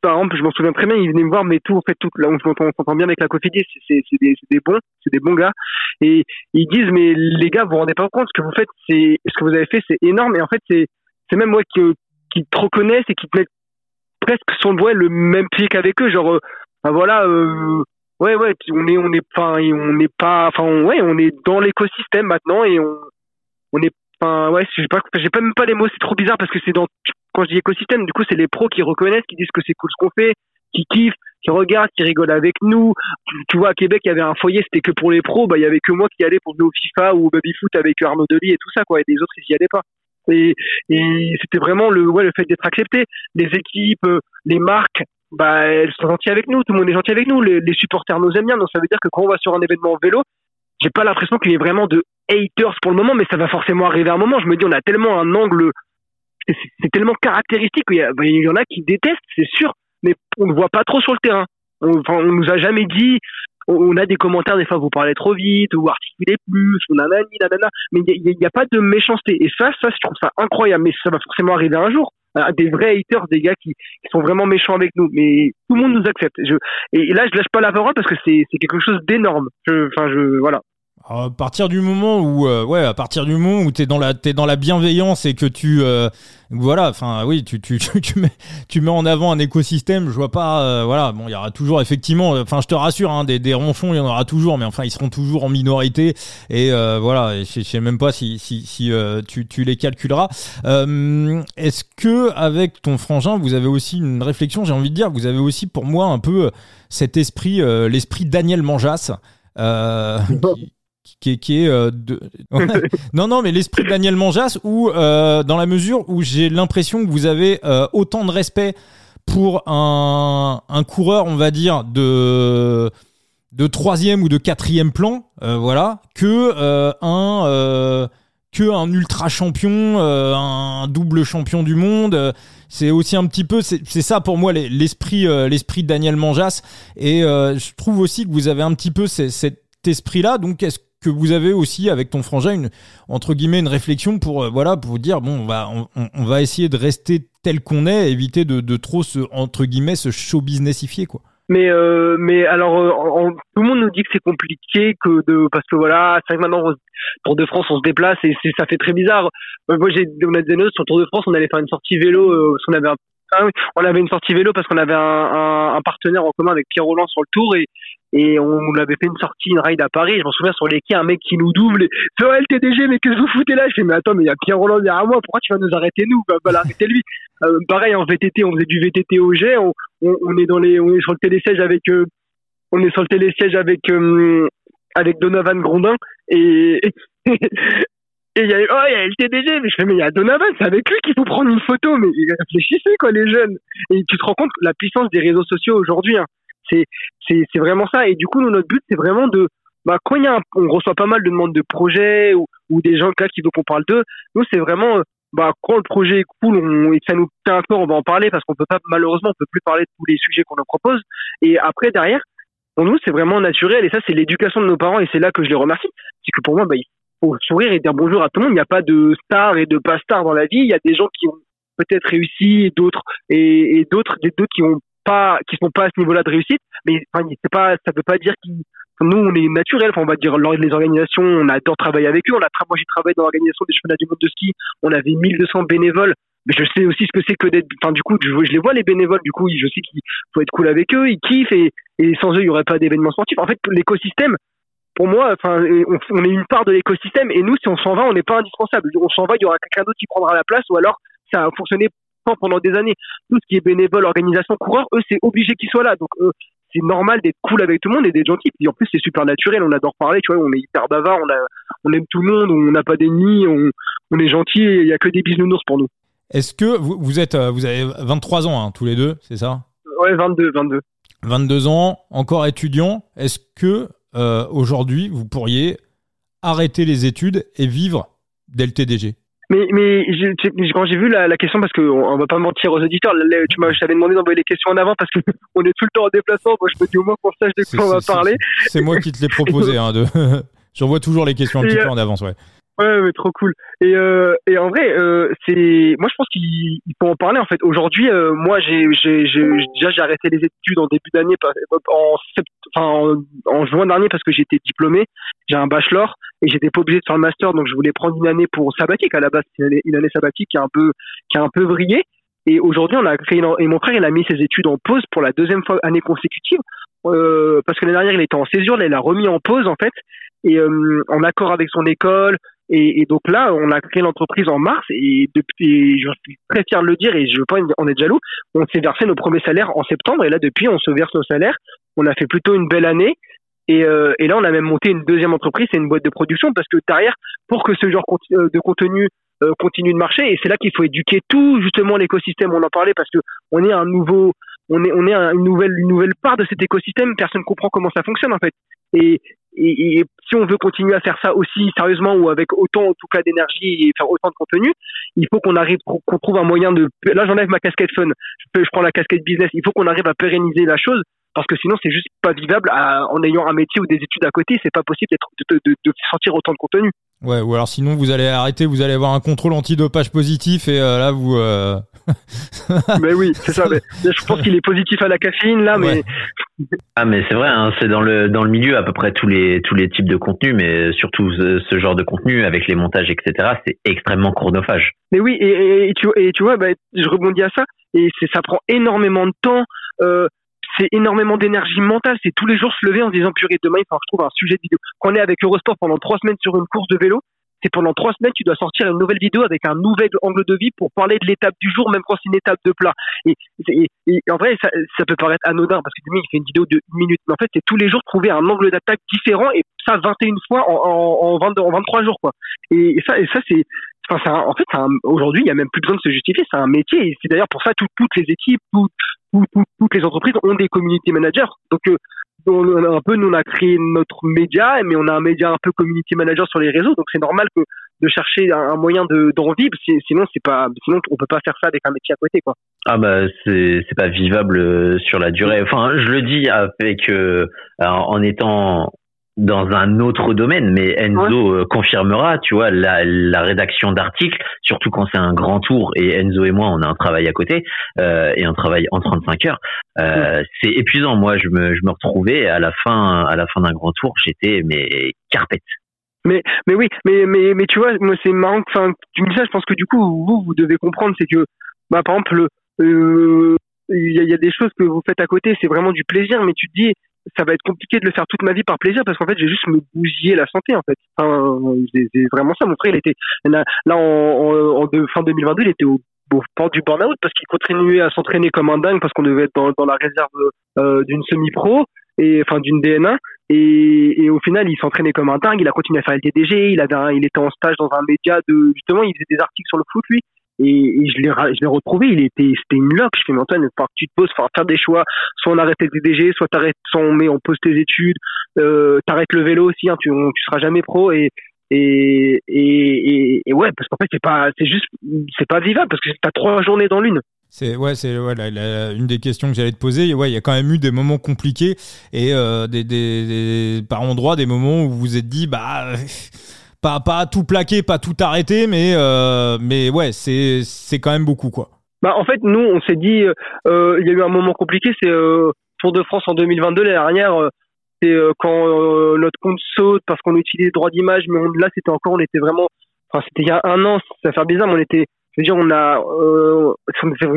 B: par exemple, je m'en souviens très bien, ils venaient me voir, mais tout, en fait, tout, là, on s'entend bien avec la Cofidis, c'est, des, des bons, c'est des bons gars. Et ils disent, mais les gars, vous vous rendez pas compte, ce que vous faites, c'est, ce que vous avez fait, c'est énorme. Et en fait, c'est, c'est même moi qui, qui te reconnaissent et qui te presque son le le même pied qu'avec eux genre euh, ben voilà euh, ouais ouais on est on est enfin on n'est pas enfin ouais on est dans l'écosystème maintenant et on on est enfin ouais j'ai pas j'ai pas même pas les mots c'est trop bizarre parce que c'est dans quand je dis écosystème du coup c'est les pros qui reconnaissent qui disent que c'est cool ce qu'on fait qui kiffent qui regardent qui rigolent avec nous. Tu, vois à Québec il y avait un foyer c'était que pour les pros bah il y avait que moi qui allais pour jouer au FIFA ou au baby foot avec Arnaud Delis et tout ça quoi et les autres ils y allaient pas et, c'était vraiment le, le fait d'être accepté. Les équipes, euh, les marques, bah, elles sont gentilles avec nous. Tout le monde est gentil avec nous. Les, supporters nous aiment bien. Donc ça veut dire que quand on va sur un événement vélo, j'ai pas l'impression qu'il y ait vraiment de haters pour le moment, mais ça va forcément arriver à un moment. Je me dis, on a tellement un angle, c'est tellement caractéristique bah, y, en a qui détestent, c'est sûr, mais on ne voit pas trop sur le terrain. On, enfin, on nous a jamais dit, on a des commentaires des fois vous parlez trop vite ou articulez plus ou nanani nanana mais il n'y a, pas de méchanceté. Et ça ça je trouve ça incroyable mais ça va forcément arriver un jour. Des vrais haters des gars qui, sont vraiment méchants avec nous. Mais tout le monde nous accepte. Je, et, là je lâche pas la parole parce que c'est quelque chose d'énorme. Enfin je voilà
A: à partir du moment où, euh, ouais, à partir du moment où t'es dans la, t'es dans la bienveillance et que tu, euh, voilà, enfin, oui, tu, tu, tu, mets, tu mets en avant un écosystème. Je vois pas, euh, voilà, bon, il y aura toujours effectivement, enfin, je te rassure, hein, des, des ronchons, il y en aura toujours, mais enfin, ils seront toujours en minorité. Et voilà, je, sais même pas si, si, si tu, tu les calculeras. Est-ce que avec ton frangin, vous avez aussi une réflexion J'ai envie de dire, vous avez aussi pour moi un peu cet esprit, l'esprit Daniel Manjas. Euh, qui, qui est euh, de... non non mais l'esprit de Daniel Manjas ou euh, dans la mesure où j'ai l'impression que vous avez euh, autant de respect pour un, un coureur on va dire de de troisième ou de quatrième plan voilà que un que un ultra champion un double champion du monde c'est aussi un petit peu c'est ça pour moi l'esprit l'esprit de Daniel Manjas. Et je trouve aussi que vous avez un petit peu cet esprit là donc est-ce que vous avez aussi avec ton frangin une entre guillemets une réflexion pour euh, voilà pour vous dire bon on va on, va essayer de rester tel qu'on est éviter de, de, trop se entre guillemets ce show businessifier quoi.
B: Mais euh, mais alors euh, tout le monde nous dit que c'est compliqué que de parce que voilà c'est que maintenant Tour de France on se déplace et ça fait très bizarre. Moi j'ai on a des notes sur Tour de France on allait faire une sortie vélo parce qu'on avait un ah on avait une sortie vélo parce qu'on avait un, partenaire en commun avec Pierre Roland sur le tour et, et on avait fait une sortie, une ride à Paris. Je m'en souviens sur les quais, un mec qui nous double. C'est le TDG, mais qu'est-ce que vous foutez là? Je fais, mais attends, mais il y a Pierre Roland derrière moi. Pourquoi tu vas nous arrêter nous? Bah, bah lui. Euh, pareil en VTT, on faisait du VTT au jet. On, on, est dans les, on est sur le télésiège avec, euh, on est sur le télésiège avec euh, avec Donovan Grondin et et il y a oh il y a le TDG mais je fais mais il y a Donovan c'est avec lui qu'il faut prendre une photo mais réfléchissez quoi les jeunes et tu te rends compte la puissance des réseaux sociaux aujourd'hui hein c'est c'est vraiment ça. Et du coup, notre but, c'est vraiment de bah, quand il y a on reçoit pas mal de demandes de projets ou, ou des gens là qui veulent qu'on parle d'eux, nous c'est vraiment bah quand le projet est cool on, et que ça nous tient un peu, on va en parler parce qu'on peut pas malheureusement on peut plus parler de tous les sujets qu'on nous propose. Et après derrière, pour nous c'est vraiment naturel et ça c'est l'éducation de nos parents et c'est là que je les remercie. C'est que pour moi bah, faut sourire et dire bonjour à tout le monde. Il n'y a pas de stars et de pas stars dans la vie. Il y a des gens qui ont peut-être réussi et d'autres et, et d'autres d'autres qui ont pas, qui sont pas à ce niveau-là de réussite, mais enfin, c'est pas, ça veut pas dire qu'ils, nous, on est naturel, enfin, on va dire, les organisations, on adore travailler avec eux. On a, moi, j'ai travaillé dans l'organisation des championnats du monde de ski. On avait 1200 bénévoles. Mais je sais aussi ce que c'est que d'être, enfin, du coup, je, les vois, les bénévoles, du coup, je sais qu'il faut être cool avec eux, ils kiffent et, et sans eux, il y aurait pas d'événements sportifs. En fait, l'écosystème, pour moi, enfin, on, on, est une part de l'écosystème et nous, si on s'en va, on n'est pas indispensable. On s'en va, il y aura quelqu'un d'autre qui prendra la place ou alors ça a fonctionné pendant des années. Tout ce qui est bénévole, organisation, coureur, eux, c'est obligé qu'ils soient là. Donc, c'est normal d'être cool avec tout le monde et d'être gentil. Et en plus, c'est super naturel. On adore parler, tu vois. On est hyper bavard. On, a, on aime tout le monde. On n'a pas d'ennemis. On, on est gentil. Il n'y a que des bisounours pour nous.
A: Est-ce que vous, vous, êtes, euh, vous avez 23 ans, hein, tous les deux, c'est ça?
B: Ouais, 22, 22.
A: 22 ans, encore étudiant. Est-ce que euh, aujourd'hui, vous pourriez arrêter les études et vivre d'LTDG
B: mais, mais quand j'ai vu la, la, question, parce qu'on on va pas mentir aux auditeurs, tu m'as, je t'avais demandé d'envoyer les questions en avant parce qu'on est tout le temps en déplacement. Moi, je me dis au moins qu'on sache de quoi on va parler.
A: C'est moi qui te l'ai proposé. hein, de... J'envoie toujours les questions un petit peu en avance, ouais.
B: Ouais, mais trop cool. Et, euh, et en vrai, euh, c'est, moi je pense qu'il faut en parler en fait. Aujourd'hui, euh, moi j'ai, déjà j'ai arrêté les études en début d'année, en, enfin, en, en, juin dernier parce que j'étais diplômé. J'ai un bachelor et j'étais pas obligé de faire le master, donc je voulais prendre une année pour sabbatique. À la base, c'est une année, sabbatique qui a un peu, qui a un peu vrillé. Et aujourd'hui, on a créé et mon frère il a mis ses études en pause pour la deuxième fois année consécutive euh, parce que l'année dernière il était en césure, là il a remis en pause en fait et euh, en accord avec son école, et, donc là, on a créé l'entreprise en mars et je suis très fier de le dire et je veux pas en être jaloux, on s'est versé nos premiers salaires en septembre et là depuis, on se verse nos salaires. On a fait plutôt une belle année et, euh, et là, on a même monté une deuxième entreprise, c'est une boîte de production parce que derrière, pour que ce genre euh, de contenu euh, continue de marcher, et c'est là qu'il faut éduquer tout justement l'écosystème. On en parlait parce que on est un nouveau on est une nouvelle nouvelle part de cet écosystème. Personne comprend comment ça fonctionne en fait. Et, si on veut continuer à faire ça aussi sérieusement ou avec autant en tout cas d'énergie et faire autant de contenu, il faut qu'on arrive qu'on trouve un moyen de. Là, j'enlève ma casquette fun. Je prends la casquette business. Il faut qu'on arrive à pérenniser la chose parce que sinon c'est juste pas vivable en ayant un métier ou des études à côté. C'est pas possible de, de, de, sortir autant de contenu.
A: Ouais, ou alors sinon vous allez arrêter, vous allez avoir un contrôle antidopage positif et euh, là vous. Euh...
B: mais oui, c'est ça. Mais, je pense qu'il est positif à la caféine là, mais.
C: Ah mais c'est vrai, hein, c'est dans le dans le milieu à peu près tous les tous les types de contenus, mais surtout ce, genre de contenu avec les montages etc. C'est extrêmement chronophage.
B: Mais oui, et, et, tu et tu vois, bah, je rebondis à ça et c'est ça prend énormément de temps. Euh, c'est énormément d'énergie mentale. C'est tous les jours se lever en disant purée demain il faut que je trouve un sujet de vidéo. Quand on est avec Eurosport pendant trois semaines sur une course de vélo, c'est pendant trois semaines tu dois sortir une nouvelle vidéo avec un nouvel angle de vie pour parler de l'étape du jour, même quand c'est une étape de plat. Et, en vrai, ça, peut paraître anodin parce que demain il fait une vidéo de une minute, mais en fait c'est tous les jours trouver un angle d'attaque différent et ça 21 fois en, en, en, 22, en 23 jours quoi. Et, ça, c'est en fait, aujourd'hui, il n'y a même plus besoin de se justifier. C'est un métier. Et c'est d'ailleurs pour ça que toutes les équipes, toutes, toutes les entreprises ont des community managers. Donc, euh, un peu, nous, on a créé notre média, mais on a un média un peu community manager sur les réseaux. Donc, c'est normal que de chercher un, moyen de d'en vivre. Sinon, c'est pas, sinon, on peut pas faire ça avec un métier à côté, quoi.
C: Ah bah, c'est c'est pas vivable euh, sur la durée. Enfin, je le dis avec euh, en étant dans un autre domaine, mais Enzo euh, confirmera, tu vois, la, la rédaction d'articles, surtout quand c'est un grand tour, et Enzo et moi, on a un travail à côté, euh, et un travail en 35 heures, euh, c'est épuisant. Moi, je me, je me retrouvais à la fin, à la fin d'un grand tour, j'étais mais carpette.
B: Mais, mais oui, mais, mais, mais tu vois, moi, c'est marrant, enfin, tu me dis ça, je pense que du coup, vous, vous devez comprendre, c'est que, bah, par exemple, euh, il y, a, y a des choses que vous faites à côté, c'est vraiment du plaisir, mais tu te dis, ça va être compliqué de le faire toute ma vie par plaisir parce qu'en fait j'ai juste me bousiller la santé en fait. C'est vraiment ça. Mon frère il était là en, fin 2022 il était au, au port du burn-out parce qu'il continuait à s'entraîner comme un dingue parce qu'on devait être dans, la réserve euh, d'une semi-pro et enfin d'une DNA et, et, au final il s'entraînait comme un dingue. Il a continué à faire le TDG il avait il était en stage dans un média de justement il faisait des articles sur le foot lui et, je l'ai je l'ai retrouvé. Il était c'était une loque. Je fais mais Antoine faut que tu te poses faut faire des choix. Soit on arrête le DDG soit t'arrêtes soit on met on pose tes études. Euh, t'arrêtes le vélo aussi hein, tu tu seras jamais pro. Et et, et, ouais parce qu'en fait c'est pas c'est juste c'est pas vivable parce que t'as trois journées dans l'une.
A: C'est ouais, c'est ouais, une des questions que j'allais te poser. Ouais, il y a quand même eu des moments compliqués et euh, des, des, par endroits des moments où vous vous êtes dit bah pas pas tout plaquer, pas tout arrêter, mais euh, mais ouais, c'est c'est quand même beaucoup quoi.
B: Bah en fait nous on s'est dit euh, il y a eu un moment compliqué, c'est euh, Tour de France en 2022 l'année dernière. Euh, c'est euh, quand notre compte saute parce qu'on utilise les droits d'image, mais là c'était encore on était vraiment, enfin c'était il y a un an, ça fait bizarre, mais on était je veux dire, on a, euh,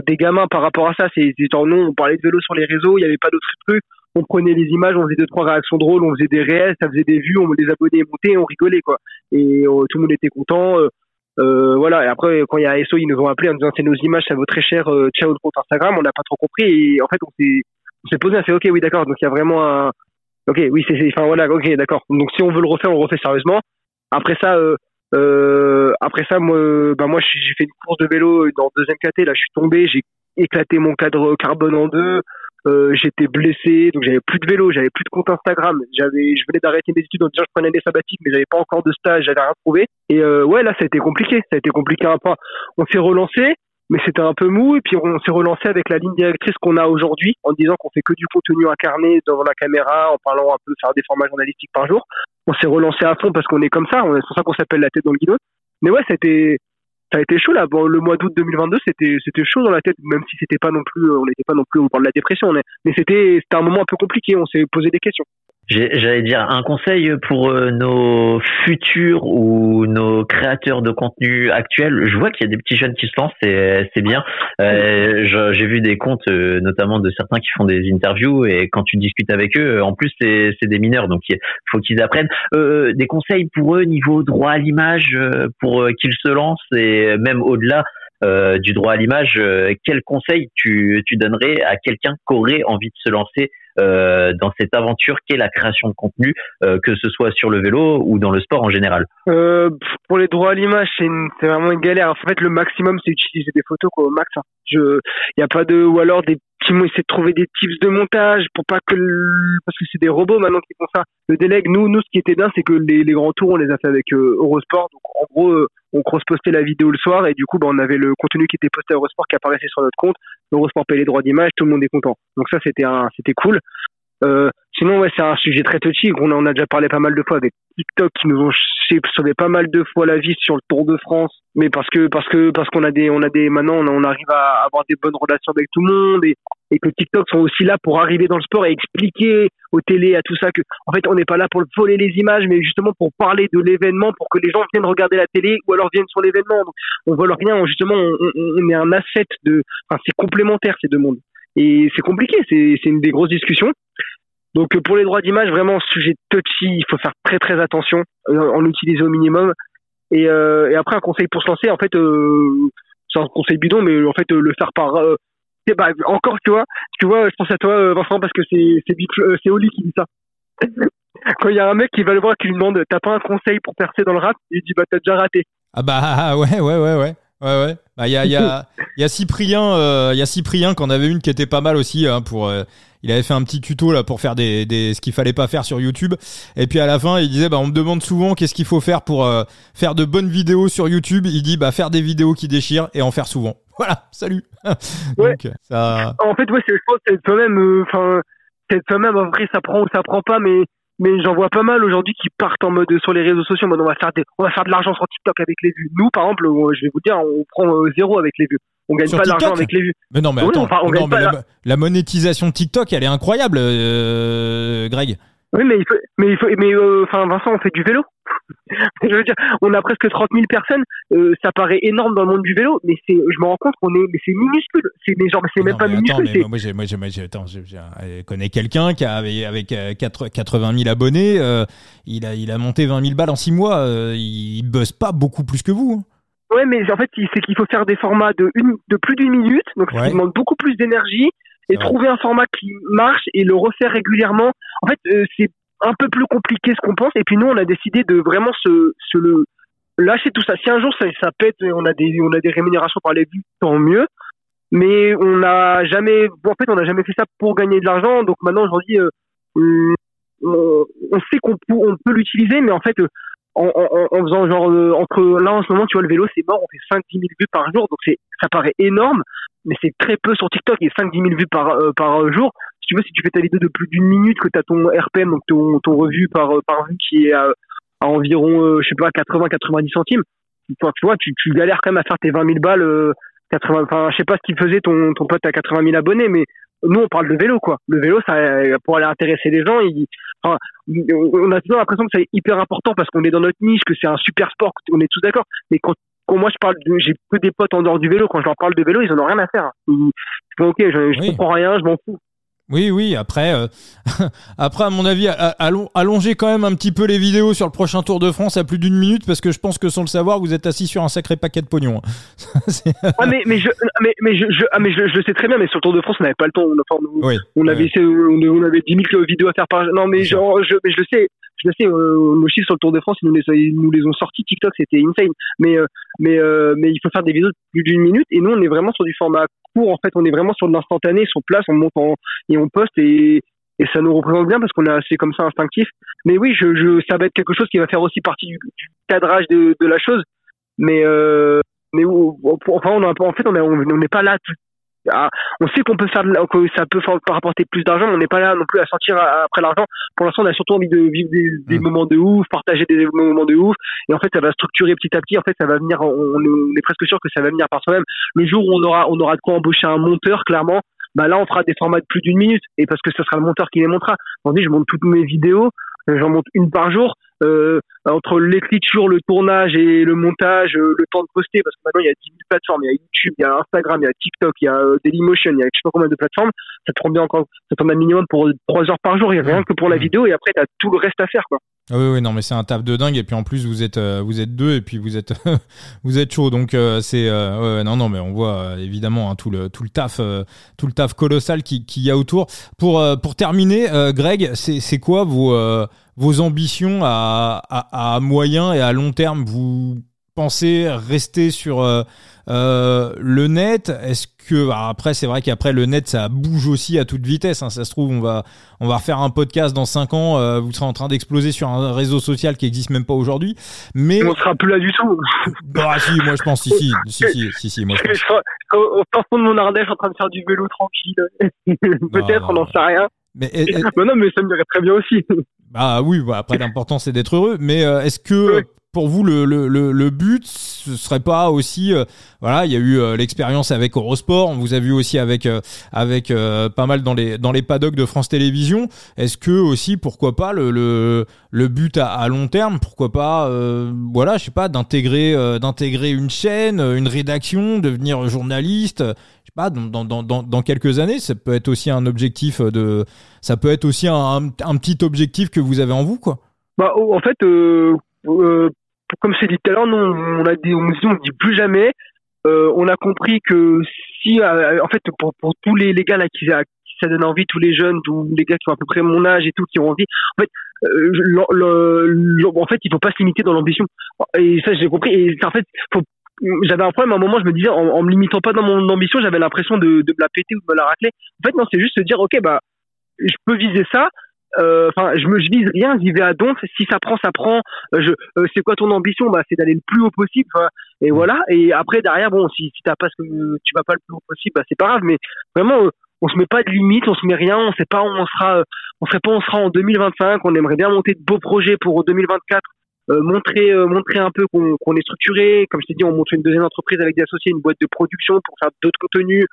B: des gamins par rapport à ça. C'est genre, nous, on parlait de vélo sur les réseaux, il n'y avait pas d'autres trucs on prenait les images, on faisait deux trois réactions drôles, on faisait des réels, ça faisait des vues, on les abonnés montaient, on rigolait quoi. Et euh, tout le monde était content. Euh, euh, voilà. Et après, quand il y a SO, ils nous ont appelé en disant c'est nos images, ça vaut très cher. ciao le compte Instagram. On n'a pas trop compris. Et en fait, on s'est posé, on fait ok, oui d'accord. Donc il y a vraiment un ok, oui c'est enfin voilà, ok d'accord. Donc si on veut le refaire, on le refait sérieusement. Après ça. après ça, moi, bah moi, j'ai fait une course de vélo dans deuxième KT. Là, je suis tombé, j'ai éclaté mon cadre carbone en deux. Euh, j'étais blessé, donc j'avais plus de vélo, j'avais plus de compte Instagram, j'avais, je venais d'arrêter mes études en disant je prenais des sabbatiques, mais j'avais pas encore de stage, j'avais rien trouvé. Et euh, ouais, là, ça a été compliqué, ça a été compliqué un peu. On s'est relancé, mais c'était un peu mou, et puis on s'est relancé avec la ligne directrice qu'on a aujourd'hui, en disant qu'on fait que du contenu incarné devant la caméra, en parlant un peu faire des formats journalistiques par jour. On s'est relancé à fond parce qu'on est comme ça, c'est pour ça qu'on s'appelle la tête dans le guidon. Mais ouais, c'était ça a été chaud là. Bon, le mois d'août 2022, c'était c'était chaud dans la tête, même si c'était pas non plus, on n'était pas non plus au bord de la dépression. Mais c'était c'était un moment un peu compliqué. On s'est posé des questions.
C: J'allais dire un conseil pour euh, nos futurs ou nos créateurs de contenu actuels. Je vois qu'il y a des petits jeunes qui se lancent, c'est bien. Euh, J'ai vu des comptes, euh, notamment de certains qui font des interviews et quand tu discutes avec eux, en plus c'est des mineurs, donc il faut qu'ils apprennent. Euh, des conseils pour eux niveau droit à l'image, pour qu'ils se lancent et même au-delà. du droit à l'image, quel conseil tu, tu donnerais à quelqu'un qui aurait envie de se lancer euh, dans cette aventure qu'est la création de contenu, euh, que ce soit sur le vélo ou dans le sport en général
B: euh, Pour les droits à l'image, c'est vraiment une galère. En fait, le maximum, c'est utiliser des photos quoi, au max. Hein. Il y a pas de, ou alors des qui de trouver des tips de montage pour pas que parce que c'est des robots maintenant qui font ça. Le délègue nous nous ce qui était bien c'est que les, grands tours on les a fait avec euh, Eurosport. Donc en gros euh, on cross-postait la vidéo le soir et du coup bah, on avait le contenu qui était posté à Eurosport qui apparaissait sur notre compte. Eurosport payait les droits d'image tout le monde est content. Donc ça c'était un c'était cool euh, sinon, ouais, c'est un sujet très touchy. On a, on déjà parlé pas mal de fois avec TikTok qui nous ont sauvé pas mal de fois la vie sur le Tour de France. Mais parce que parce que parce qu'on a des on a des maintenant on, arrive à avoir des bonnes relations avec tout le monde et, et que TikTok sont aussi là pour arriver dans le sport et expliquer aux télé à tout ça que en fait on n'est pas là pour voler les images mais justement pour parler de l'événement pour que les gens viennent regarder la télé ou alors viennent sur l'événement. On vole rien justement on, on, est un asset de enfin c'est complémentaire ces deux mondes. Et c'est compliqué, c'est une des grosses discussions. Donc euh, pour les droits d'image, vraiment sujet touchy, il faut faire très très attention, euh, en utiliser au minimum. Et, euh, et, après un conseil pour se lancer, en fait, euh, c'est un conseil bidon, mais en fait le faire par euh, bah, encore tu vois, tu vois, je pense à toi Vincent parce que c'est c'est c'est Oli qui dit ça. Quand il y a un mec qui va le voir qui lui demande t'as pas un conseil pour percer dans le rap, il dit bah t'as déjà raté.
A: Ah bah ouais ouais ouais ouais. Ouais, ouais. Bah, il y a, y, a, y a Cyprien, euh, il y a Cyprien qu'on avait une qui était pas mal aussi. Hein, pour, euh, il avait fait un petit tuto là pour faire des, des ce qu'il fallait pas faire sur YouTube. Et puis à la fin, il disait, bah, on me demande souvent qu'est-ce qu'il faut faire pour euh, faire de bonnes vidéos sur YouTube. Il dit, bah, faire des vidéos qui déchirent et en faire souvent. Voilà, salut.
B: Ouais. ça... En fait, ouais, je pense c'est quand même, enfin, c'est quand même, en vrai, ça prend ou ça prend pas, mais mais j'en vois pas mal aujourd'hui qui partent en mode sur les réseaux sociaux, on va faire des, on va faire de l'argent sur TikTok avec les vues. Nous, par exemple, je vais vous dire, on prend euh, zéro avec les vues. On gagne pas d'argent avec les vues.
A: Mais non, mais attends, la, monétisation de TikTok, elle est incroyable, euh, Greg.
B: Oui, mais il faut, mais il faut, mais euh, enfin, Vincent, on fait du vélo. je veux dire, on a presque 30 000 personnes. Euh, ça paraît énorme dans le monde du vélo, mais c'est, je me rends compte qu'on est, mais c'est minuscule. C'est mais genre, c'est même pas minuscule.
A: Mais moi, j'ai, moi, j'ai, attends, je, connais quelqu'un qui a avec 80 000 abonnés. Euh, il a, il a monté 20 000 balles en 6 mois. Euh, il buzz pas beaucoup plus que vous. Hein.
B: Ouais, mais en fait, c'est qu'il faut faire des formats de une, de plus d'une minute, donc ça demande beaucoup plus d'énergie et trouver un format qui marche et le refaire régulièrement. En fait, euh, c'est un peu plus compliqué ce qu'on pense. Et puis nous, on a décidé de vraiment se, se le lâcher tout ça. Si un jour ça, ça pète, on a des on a des rémunérations par les vues, tant mieux. Mais on n'a jamais, en fait, on n'a jamais fait ça pour gagner de l'argent. Donc maintenant, aujourd'hui, euh, on, on, sait qu'on peut, on peut l'utiliser, mais en fait, en, en, en, faisant genre euh, entre là en ce moment, tu vois, le vélo, c'est mort, on fait 5-10 000 vues par jour, donc c'est ça paraît énorme mais c'est très peu sur TikTok. Y a 5-10 000 vues par, euh, par jour. Si tu veux, si tu fais ta vidéo de plus d'une minute, que tu as ton RPM, donc ton, ton revue par, euh, par vue qui est à, à environ, euh, je sais pas, 80-90 centimes, tu vois, tu, tu galères quand même à faire tes 20 000 balles. 80, enfin, je sais pas ce qu'il faisait ton, ton pote à 80 000 abonnés, mais nous on parle de vélo quoi. Le vélo, ça pour aller intéresser les gens, il, enfin, on a toujours l'impression que c'est hyper important parce qu'on est dans notre niche, que c'est un super sport, on est tous d'accord. Mais quand quand moi je parle de, j'ai que des potes en dehors du vélo, quand je leur parle de vélo, ils en ont rien à faire. Ils, font ok, je, je comprends rien, je m'en fous.
A: Oui, oui. Après, euh, après, à mon avis, allongez quand même un petit peu les vidéos sur le prochain Tour de France à plus d'une minute, parce que je pense que sans le savoir, vous êtes assis sur un sacré paquet de pognon.
B: ah, mais mais je mais mais je, je, ah, mais je, je, sais très bien, mais sur le Tour de France, on n'avait pas le temps. On, oui, on avait on, avait 10 000 vidéos à faire par. Non, mais genre, je, mais je le sais je sais, euh, nos chiffres sur le Tour de France, ils nous les, nous les ont sortis. TikTok, c'était insane. Mais, euh, mais, euh, mais il faut faire des vidéos de plus d'une minute. Et nous, on est vraiment sur du format En fait, on est vraiment sur de l'instantané, sur place, on monte en, et on poste et, et ça nous représente bien parce qu'on est assez comme ça instinctif. Mais oui, je, je, ça va être quelque chose qui va faire aussi partie du, cadrage de, de la chose. Mais, euh, mais enfin, on a, en fait, on n'est pas là on sait qu'on peut faire que ça peut rapporter plus d'argent mais on n'est pas là non plus à sortir après l'argent. Pour l'instant on a surtout envie de vivre des, mm. moments de ouf partager des moments de ouf. Et en fait ça va structurer petit à petit. En fait ça va venir on, est presque sûr que ça va venir par soi-même. Le jour où on aura on aura de quoi embaucher un monteur clairement bah là on fera des formats de plus d'une minute. Et parce que ce sera le monteur qui les montrera. Dit je monte toutes mes vidéos j'en monte une par jour euh, entre l'écriture, le tournage et le montage, euh, le temps de poster, parce que maintenant il y a 10 000 plateformes, il y a YouTube, il y a Instagram, il y a TikTok, il y a euh, Dailymotion, il y a je sais pas combien de plateformes, ça te prend bien encore, ça te prend un minimum pour 3 heures par jour, il y a rien que pour la vidéo et après tu as tout le reste à faire quoi.
A: Ah oui, oui, non, mais c'est un taf de dingue et puis en plus vous êtes vous êtes deux et puis vous êtes vous êtes chaud donc c'est non non mais on voit évidemment hein, tout le tout le taf tout le taf colossal qui qui y a autour. Pour pour terminer, Greg, c'est c'est quoi vos vos ambitions à, à, à, moyen et à long terme? Vous pensez rester sur euh, euh, le net? Est-ce que après c'est vrai qu'après le net ça bouge aussi à toute vitesse. Hein. ça se trouve on va on va refaire un podcast dans 5 ans. Euh, vous serez en train d'exploser sur un réseau social qui existe même pas aujourd'hui. Mais
B: on sera plus là du tout.
A: Bah si, moi je pense si si si si si, si moi je pense.
B: Au fond de mon Ardèche en train de faire du vélo tranquille. Peut-être, on n'en sait rien. Mais, non, mais ça me dirait très bien aussi.
A: Bah oui, bah, après l'important c'est d'être heureux. Mais est-ce que pour vous le, le, le, but ce serait pas aussi euh, voilà il y a eu euh, l'expérience avec Eurosport on vous a vu aussi avec euh, avec pas mal dans les dans les paddocks de France Télévisions. Est-ce que aussi pourquoi pas le le, but à, long terme pourquoi pas voilà je sais pas d'intégrer d'intégrer une chaîne une rédaction devenir journaliste je sais pas dans, dans, dans, dans quelques années ça peut être aussi un objectif de ça peut être aussi un, un, petit objectif que vous avez en vous quoi.
B: Bah en fait comme c'est dit tout à l'heure, nous, on a dit, on ne dit plus jamais. Euh, on a compris que si, euh, en fait, pour, tous les, les gars qui, qui, ça donne envie, tous les jeunes, tous les gars qui ont à peu près mon âge et tout, qui ont envie, en fait, euh, le, il faut pas se limiter dans l'ambition. Et ça, j'ai compris. Et en fait, j'avais un problème à un moment, je me disais, en, en me limitant pas dans mon ambition, j'avais l'impression de, de me la péter ou de me la racler. En fait, non, c'est juste se dire, ok, bah, je peux viser ça, euh, enfin, je me je vise rien, j'y vais à donf. Si ça prend, ça prend. Euh, je, euh, c'est quoi ton ambition? Bah, c'est d'aller le plus haut possible. Et mm. voilà. Et après derrière, bon, si, si t'as pas ce que tu vas pas le plus haut possible, bah c'est pas grave. Mais vraiment, on se met pas de limite, on se met rien. On sait pas où on sera. on sait pas où on sera en 2025. On aimerait bien monter de beaux projets pour 2024. montrer montrer un peu qu'on qu'on est structuré comme je t'ai dit on monte une deuxième entreprise avec des associés une boîte de production pour faire d'autres contenus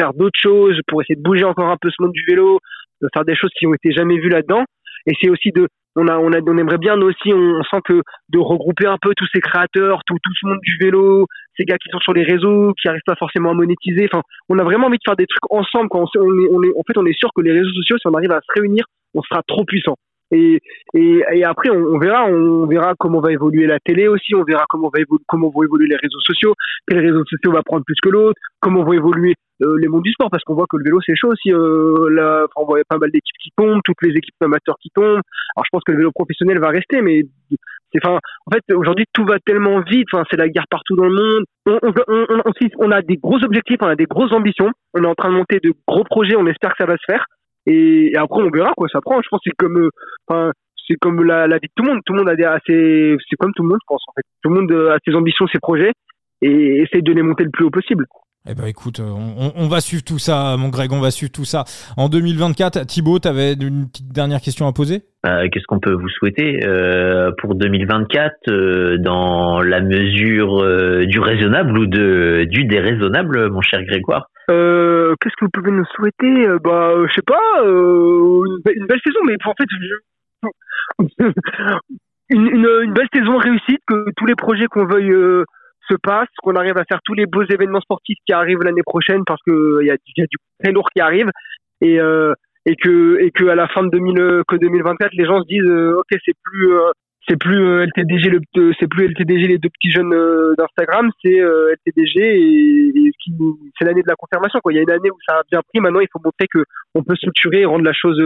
B: faire d'autres choses pour essayer de bouger encore un peu ce monde du vélo de faire des choses qui ont été jamais vues là-dedans. Et c'est aussi de, on a, on a, on aimerait bien aussi, on, sent que de regrouper un peu tous ces créateurs, tout, tout ce monde du vélo, ces gars qui sont sur les réseaux, qui arrivent pas forcément à monétiser. Enfin, on a vraiment envie de faire des trucs ensemble. Quand on est, en fait, on est sûr que les réseaux sociaux, si on arrive à se réunir, on sera trop puissant. Et, et, et après, on, verra, on verra comment va évoluer la télé aussi, on verra comment va évoluer, comment vont évoluer les réseaux sociaux, quels réseaux sociaux va prendre plus que l'autre, comment vont évoluer euh, les mondes du sport, parce qu'on voit que le vélo c'est chaud aussi. Euh, là, on voit pas mal d'équipes qui tombent, toutes les équipes amateurs qui tombent. Alors je pense que le vélo professionnel va rester, mais c'est, enfin, en fait, aujourd'hui tout va tellement vite. Enfin, c'est la guerre partout dans le monde. On, on, on, on, a des gros objectifs, on a des grosses ambitions. On est en train de monter de gros projets. On espère que ça va se faire. Et, après, on verra quoi ça prend. Je pense que c'est comme, euh, enfin, c'est comme la, la, vie de tout le monde. Tout le monde a des assez, c'est comme tout le monde, je pense en fait. Tout le monde a ses ambitions, ses projets, et essaye de les monter le plus haut possible.
A: Eh ben écoute, on, on, va suivre tout ça, mon Greg, on va suivre tout ça. En 2024, Thibaut, tu avais une petite dernière question à poser?
C: Euh, Qu'est-ce qu'on peut vous souhaiter euh, pour 2024 euh, dans la mesure euh, du raisonnable ou de, du déraisonnable, mon cher Grégoire?
B: Euh, qu'est-ce que vous pouvez nous souhaiter euh, Bah, euh, je sais pas, une, belle saison, mais en fait, une, belle saison réussite, que tous les projets qu'on veuille se passent, qu'on arrive à faire tous les beaux événements sportifs qui arrivent l'année prochaine, parce que il y, a, y a du très lourd qui arrive, et et et que à la fin de 2000, que 2024, les gens se disent, ok, c'est plus c'est plus euh, LTDG le c'est plus LTDG les deux petits jeunes euh, d'Instagram c'est euh, LTDG et, c'est l'année de la confirmation quoi. Il y a une année où ça a bien pris maintenant il faut montrer que on peut structurer et rendre la chose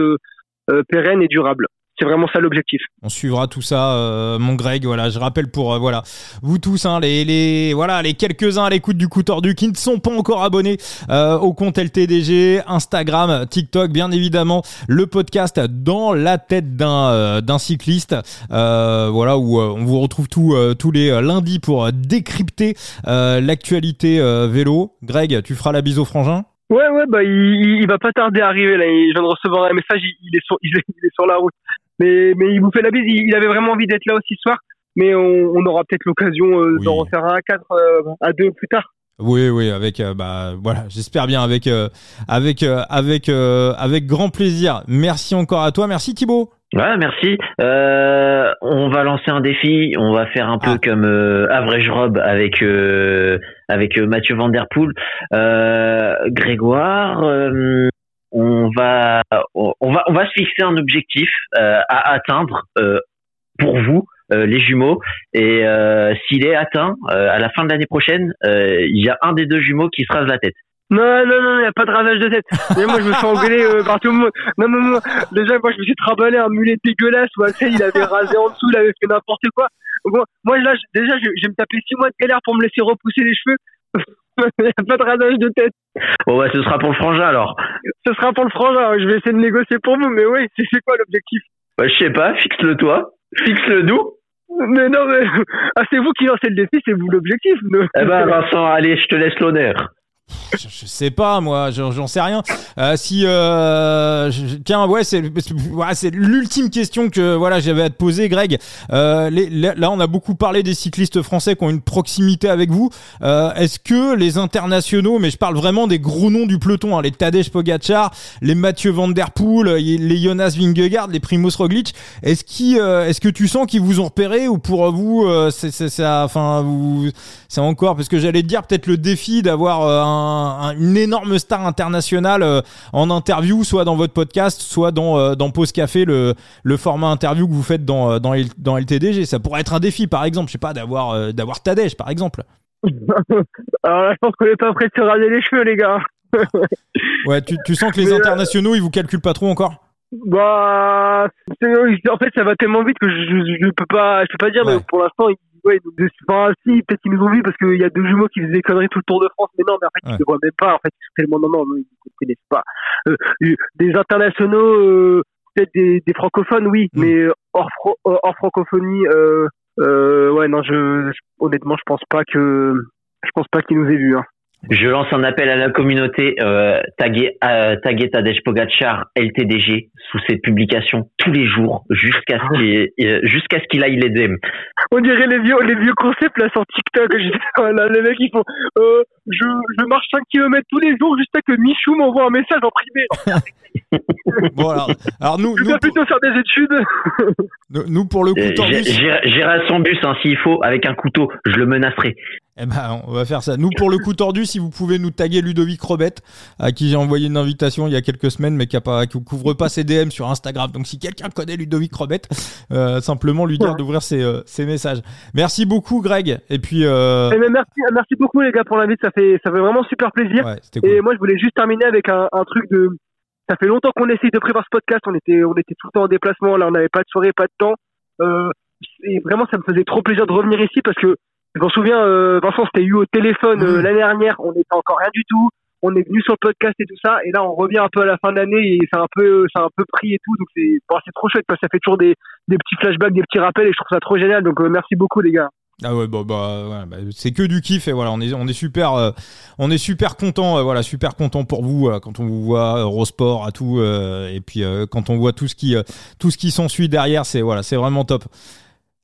B: pérenne et durable c'est vraiment ça l'objectif.
A: On suivra tout ça, euh, mon Greg. Voilà, je rappelle pour euh, voilà vous tous, hein, les, les voilà les quelques uns à l'écoute du coup tordu qui ne sont pas encore abonnés euh, au compte LTDG, Instagram, TikTok, bien évidemment, le podcast dans la tête d'un d'un cycliste. voilà où on vous retrouve tous tous les lundis pour décrypter l'actualité vélo. Greg, tu feras la bise au frangin?
B: Ouais, ouais, bah, il, il va pas tarder à arriver, là. Il vient de recevoir un message, il, est, sur, il est sur la route. Mais, mais il vous fait la bise. Il, avait vraiment envie d'être là aussi ce soir. Mais on, on aura peut-être l'occasion euh, d'en refaire un à quatre, euh, à deux plus tard.
A: Oui, oui, avec euh, bah voilà, j'espère bien avec avec avec avec grand plaisir. Merci encore à toi, merci Thibaut.
C: Ouais, merci. Euh, on va lancer un défi. On va faire un peu ah. comme euh, Average Rob avec euh, avec Mathieu Van Der Poel. Grégoire, on va on va on va se fixer un objectif à atteindre pour vous. les jumeaux et s'il est atteint à la fin de l'année prochaine, il y a un des deux jumeaux qui se rase la tête.
B: Non, non, non, il n'y a pas de ravage de tête. Mais moi, je me suis engueulé euh, par tout le monde. Non, non, non. Déjà, moi, je me suis traballé un mulet dégueulasse où Axel, il avait rasé en dessous, il avait fait n'importe quoi. moi, là, déjà, je, vais me taper six mois de galère pour me laisser repousser les cheveux. Il n'y a pas de radage de tête.
C: Bon, bah, ce sera pour le frangin alors.
B: Ce sera pour le frangin. Je vais essayer de négocier pour vous, mais oui, c'est quoi l'objectif?
C: Bah, je sais pas, fixe-le toi. Fixe-le nous.
B: Mais non, mais ah, c'est vous qui lancez le défi, c'est vous l'objectif.
C: Eh ben, Vincent, allez, je te laisse l'honneur.
A: Je, sais pas moi, j'en sais rien. Euh, si euh, je, tiens ouais c'est c'est l'ultime question que voilà j'avais à te poser Greg. Euh, les, là on a beaucoup parlé des cyclistes français qui ont une proximité avec vous. Euh, Est-ce que les internationaux, mais je parle vraiment des gros noms du peloton, hein, les Tadej Pogacar, les Mathieu Van Der Poel, les Jonas Vingegaard, les Primoz Roglic, est-ce qui euh, est-ce que tu sens qu'ils vous ont repéré ou pour vous euh, c'est enfin vous c'est encore parce que j'allais te dire peut-être le défi d'avoir un une énorme star internationale euh, en interview, soit dans votre podcast, soit dans, euh, dans Pause Café, le, le format interview que vous faites dans, euh, dans, dans LTDG. Ça pourrait être un défi, par exemple, je sais pas, d'avoir d'avoir Tadej, par exemple.
B: Alors là, je pense qu'on est pas prêt de se raser les cheveux, les gars.
A: ouais, tu, tu sens que les internationaux, ils vous calculent pas trop encore?
B: Bah, en fait, ça va tellement vite que je, je, peux pas, je peux pas dire, mais pour l'instant, ouais, enfin, si, peut-être qu'ils nous ont vu parce qu'il y a deux jumeaux qui faisaient des conneries tout le Tour de France, mais non, mais en fait, ils ne voient même pas, en fait, ils sont tellement, non, non, ils ne connaissent pas. Euh, des internationaux, euh, peut-être des, des, francophones, oui, mm. mais hors, hors francophonie, euh, euh, ouais, non, je, honnêtement, je pense pas que, je pense pas qu'ils nous aient vus, hein.
C: Je lance un appel à la communauté, euh, taguer, euh, taguer Tadej Pogacar LTDG sous ses publications tous les jours jusqu'à ce qu'il euh, jusqu'à ce qu'il aille les DM.
B: On dirait les vieux les vieux concepts là sur TikTok. Là, les mecs ils font euh, je, je marche 5 km tous les jours jusqu'à que Michou m'envoie un message en privé.
A: bon alors, alors nous,
B: je
A: nous
B: plutôt faire des études.
A: nous pour le coup,
C: j'irai son bus hein, s'il faut avec un couteau, je le menacerai.
A: Eh ben, on va faire ça. Nous, pour le coup tordu, si vous pouvez nous taguer Ludovic Robette, à qui j'ai envoyé une invitation il y a quelques semaines, mais qui, a pas, qui couvre pas ses DM sur Instagram. Donc, si quelqu'un connaît Ludovic Robette, euh, simplement lui dire d'ouvrir ses, euh, ses, messages. Merci beaucoup, Greg. Et puis. Euh...
B: Eh ben, merci, merci beaucoup, les gars, pour l'invite. Ça fait, ça fait vraiment super plaisir. Ouais, cool. Et moi, je voulais juste terminer avec un, un truc de. Ça fait longtemps qu'on essaye de prévoir ce podcast. On était, on était tout le temps en déplacement. Là, on n'avait pas de soirée, pas de temps. Euh, et vraiment, ça me faisait trop plaisir de revenir ici parce que je m'en souviens, euh, Vincent, c'était eu au téléphone euh, l'année dernière. On n'était encore rien du tout. On est venu sur le podcast et tout ça. Et là, on revient un peu à la fin de l'année et c'est un peu, c'est un peu pris et tout. Donc c'est, bon, c'est trop chouette parce que ça fait toujours des, des petits flashbacks, des petits rappels et je trouve ça trop génial. Donc euh, merci beaucoup les gars.
A: Ah ouais, bah, bah, bah, c'est que du kiff et voilà, on est, on est super, euh, on est super content, euh, voilà, super content pour vous euh, quand on vous voit Eurosport à tout et puis quand on voit tout ce qui, tout ce qui s'ensuit derrière, c'est voilà, c'est vraiment top.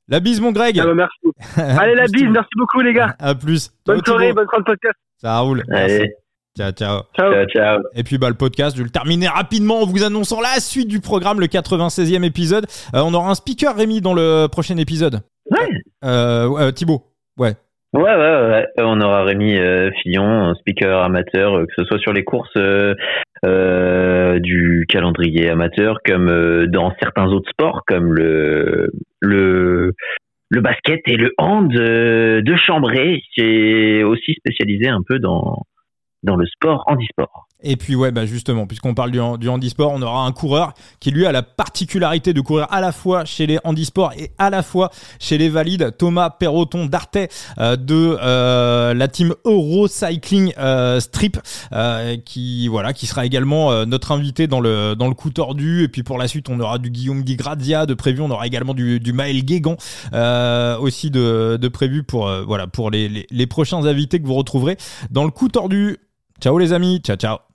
A: La bise, mon Greg.
B: Ah bah, merci. Allez, la bise, merci beaucoup, les gars.
A: À plus.
B: Bonne soirée, bonne fin de podcast.
A: Ça roule.
C: Allez.
A: Ciao, ciao.
C: Ciao, ciao.
A: Et puis bah, le podcast, je vais le terminer rapidement en vous annonçant la suite du programme, le 96e épisode. on aura un speaker, Rémi, dans le prochain épisode.
C: Ouais.
A: Euh, Thibaut. Ouais.
C: Ouais, ouais, ouais. On aura Rémi euh, Fillon, speaker amateur, que ce soit sur les courses euh, du calendrier amateur, comme dans certains autres sports, comme le le le basket et le hand de Chambray, qui est aussi spécialisé un peu dans dans le sport handisport.
A: Et puis ouais, bah justement, puisqu'on parle du, du, handisport, on aura un coureur qui lui a la particularité de courir à la fois chez les handisports et à la fois chez les valides. Thomas Perroton d'Artet euh, de euh, la team Eurocycling euh, Strip, euh, qui voilà, qui sera également euh, notre invité dans le dans le coup tordu. Et puis pour la suite, on aura du Guillaume Di Grazia de prévu. On aura également du, du Maël Guégan aussi de, de prévu pour voilà pour les, les, les prochains invités que vous retrouverez dans le coup tordu. Ciao les amis, ciao ciao.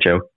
C: Ciao.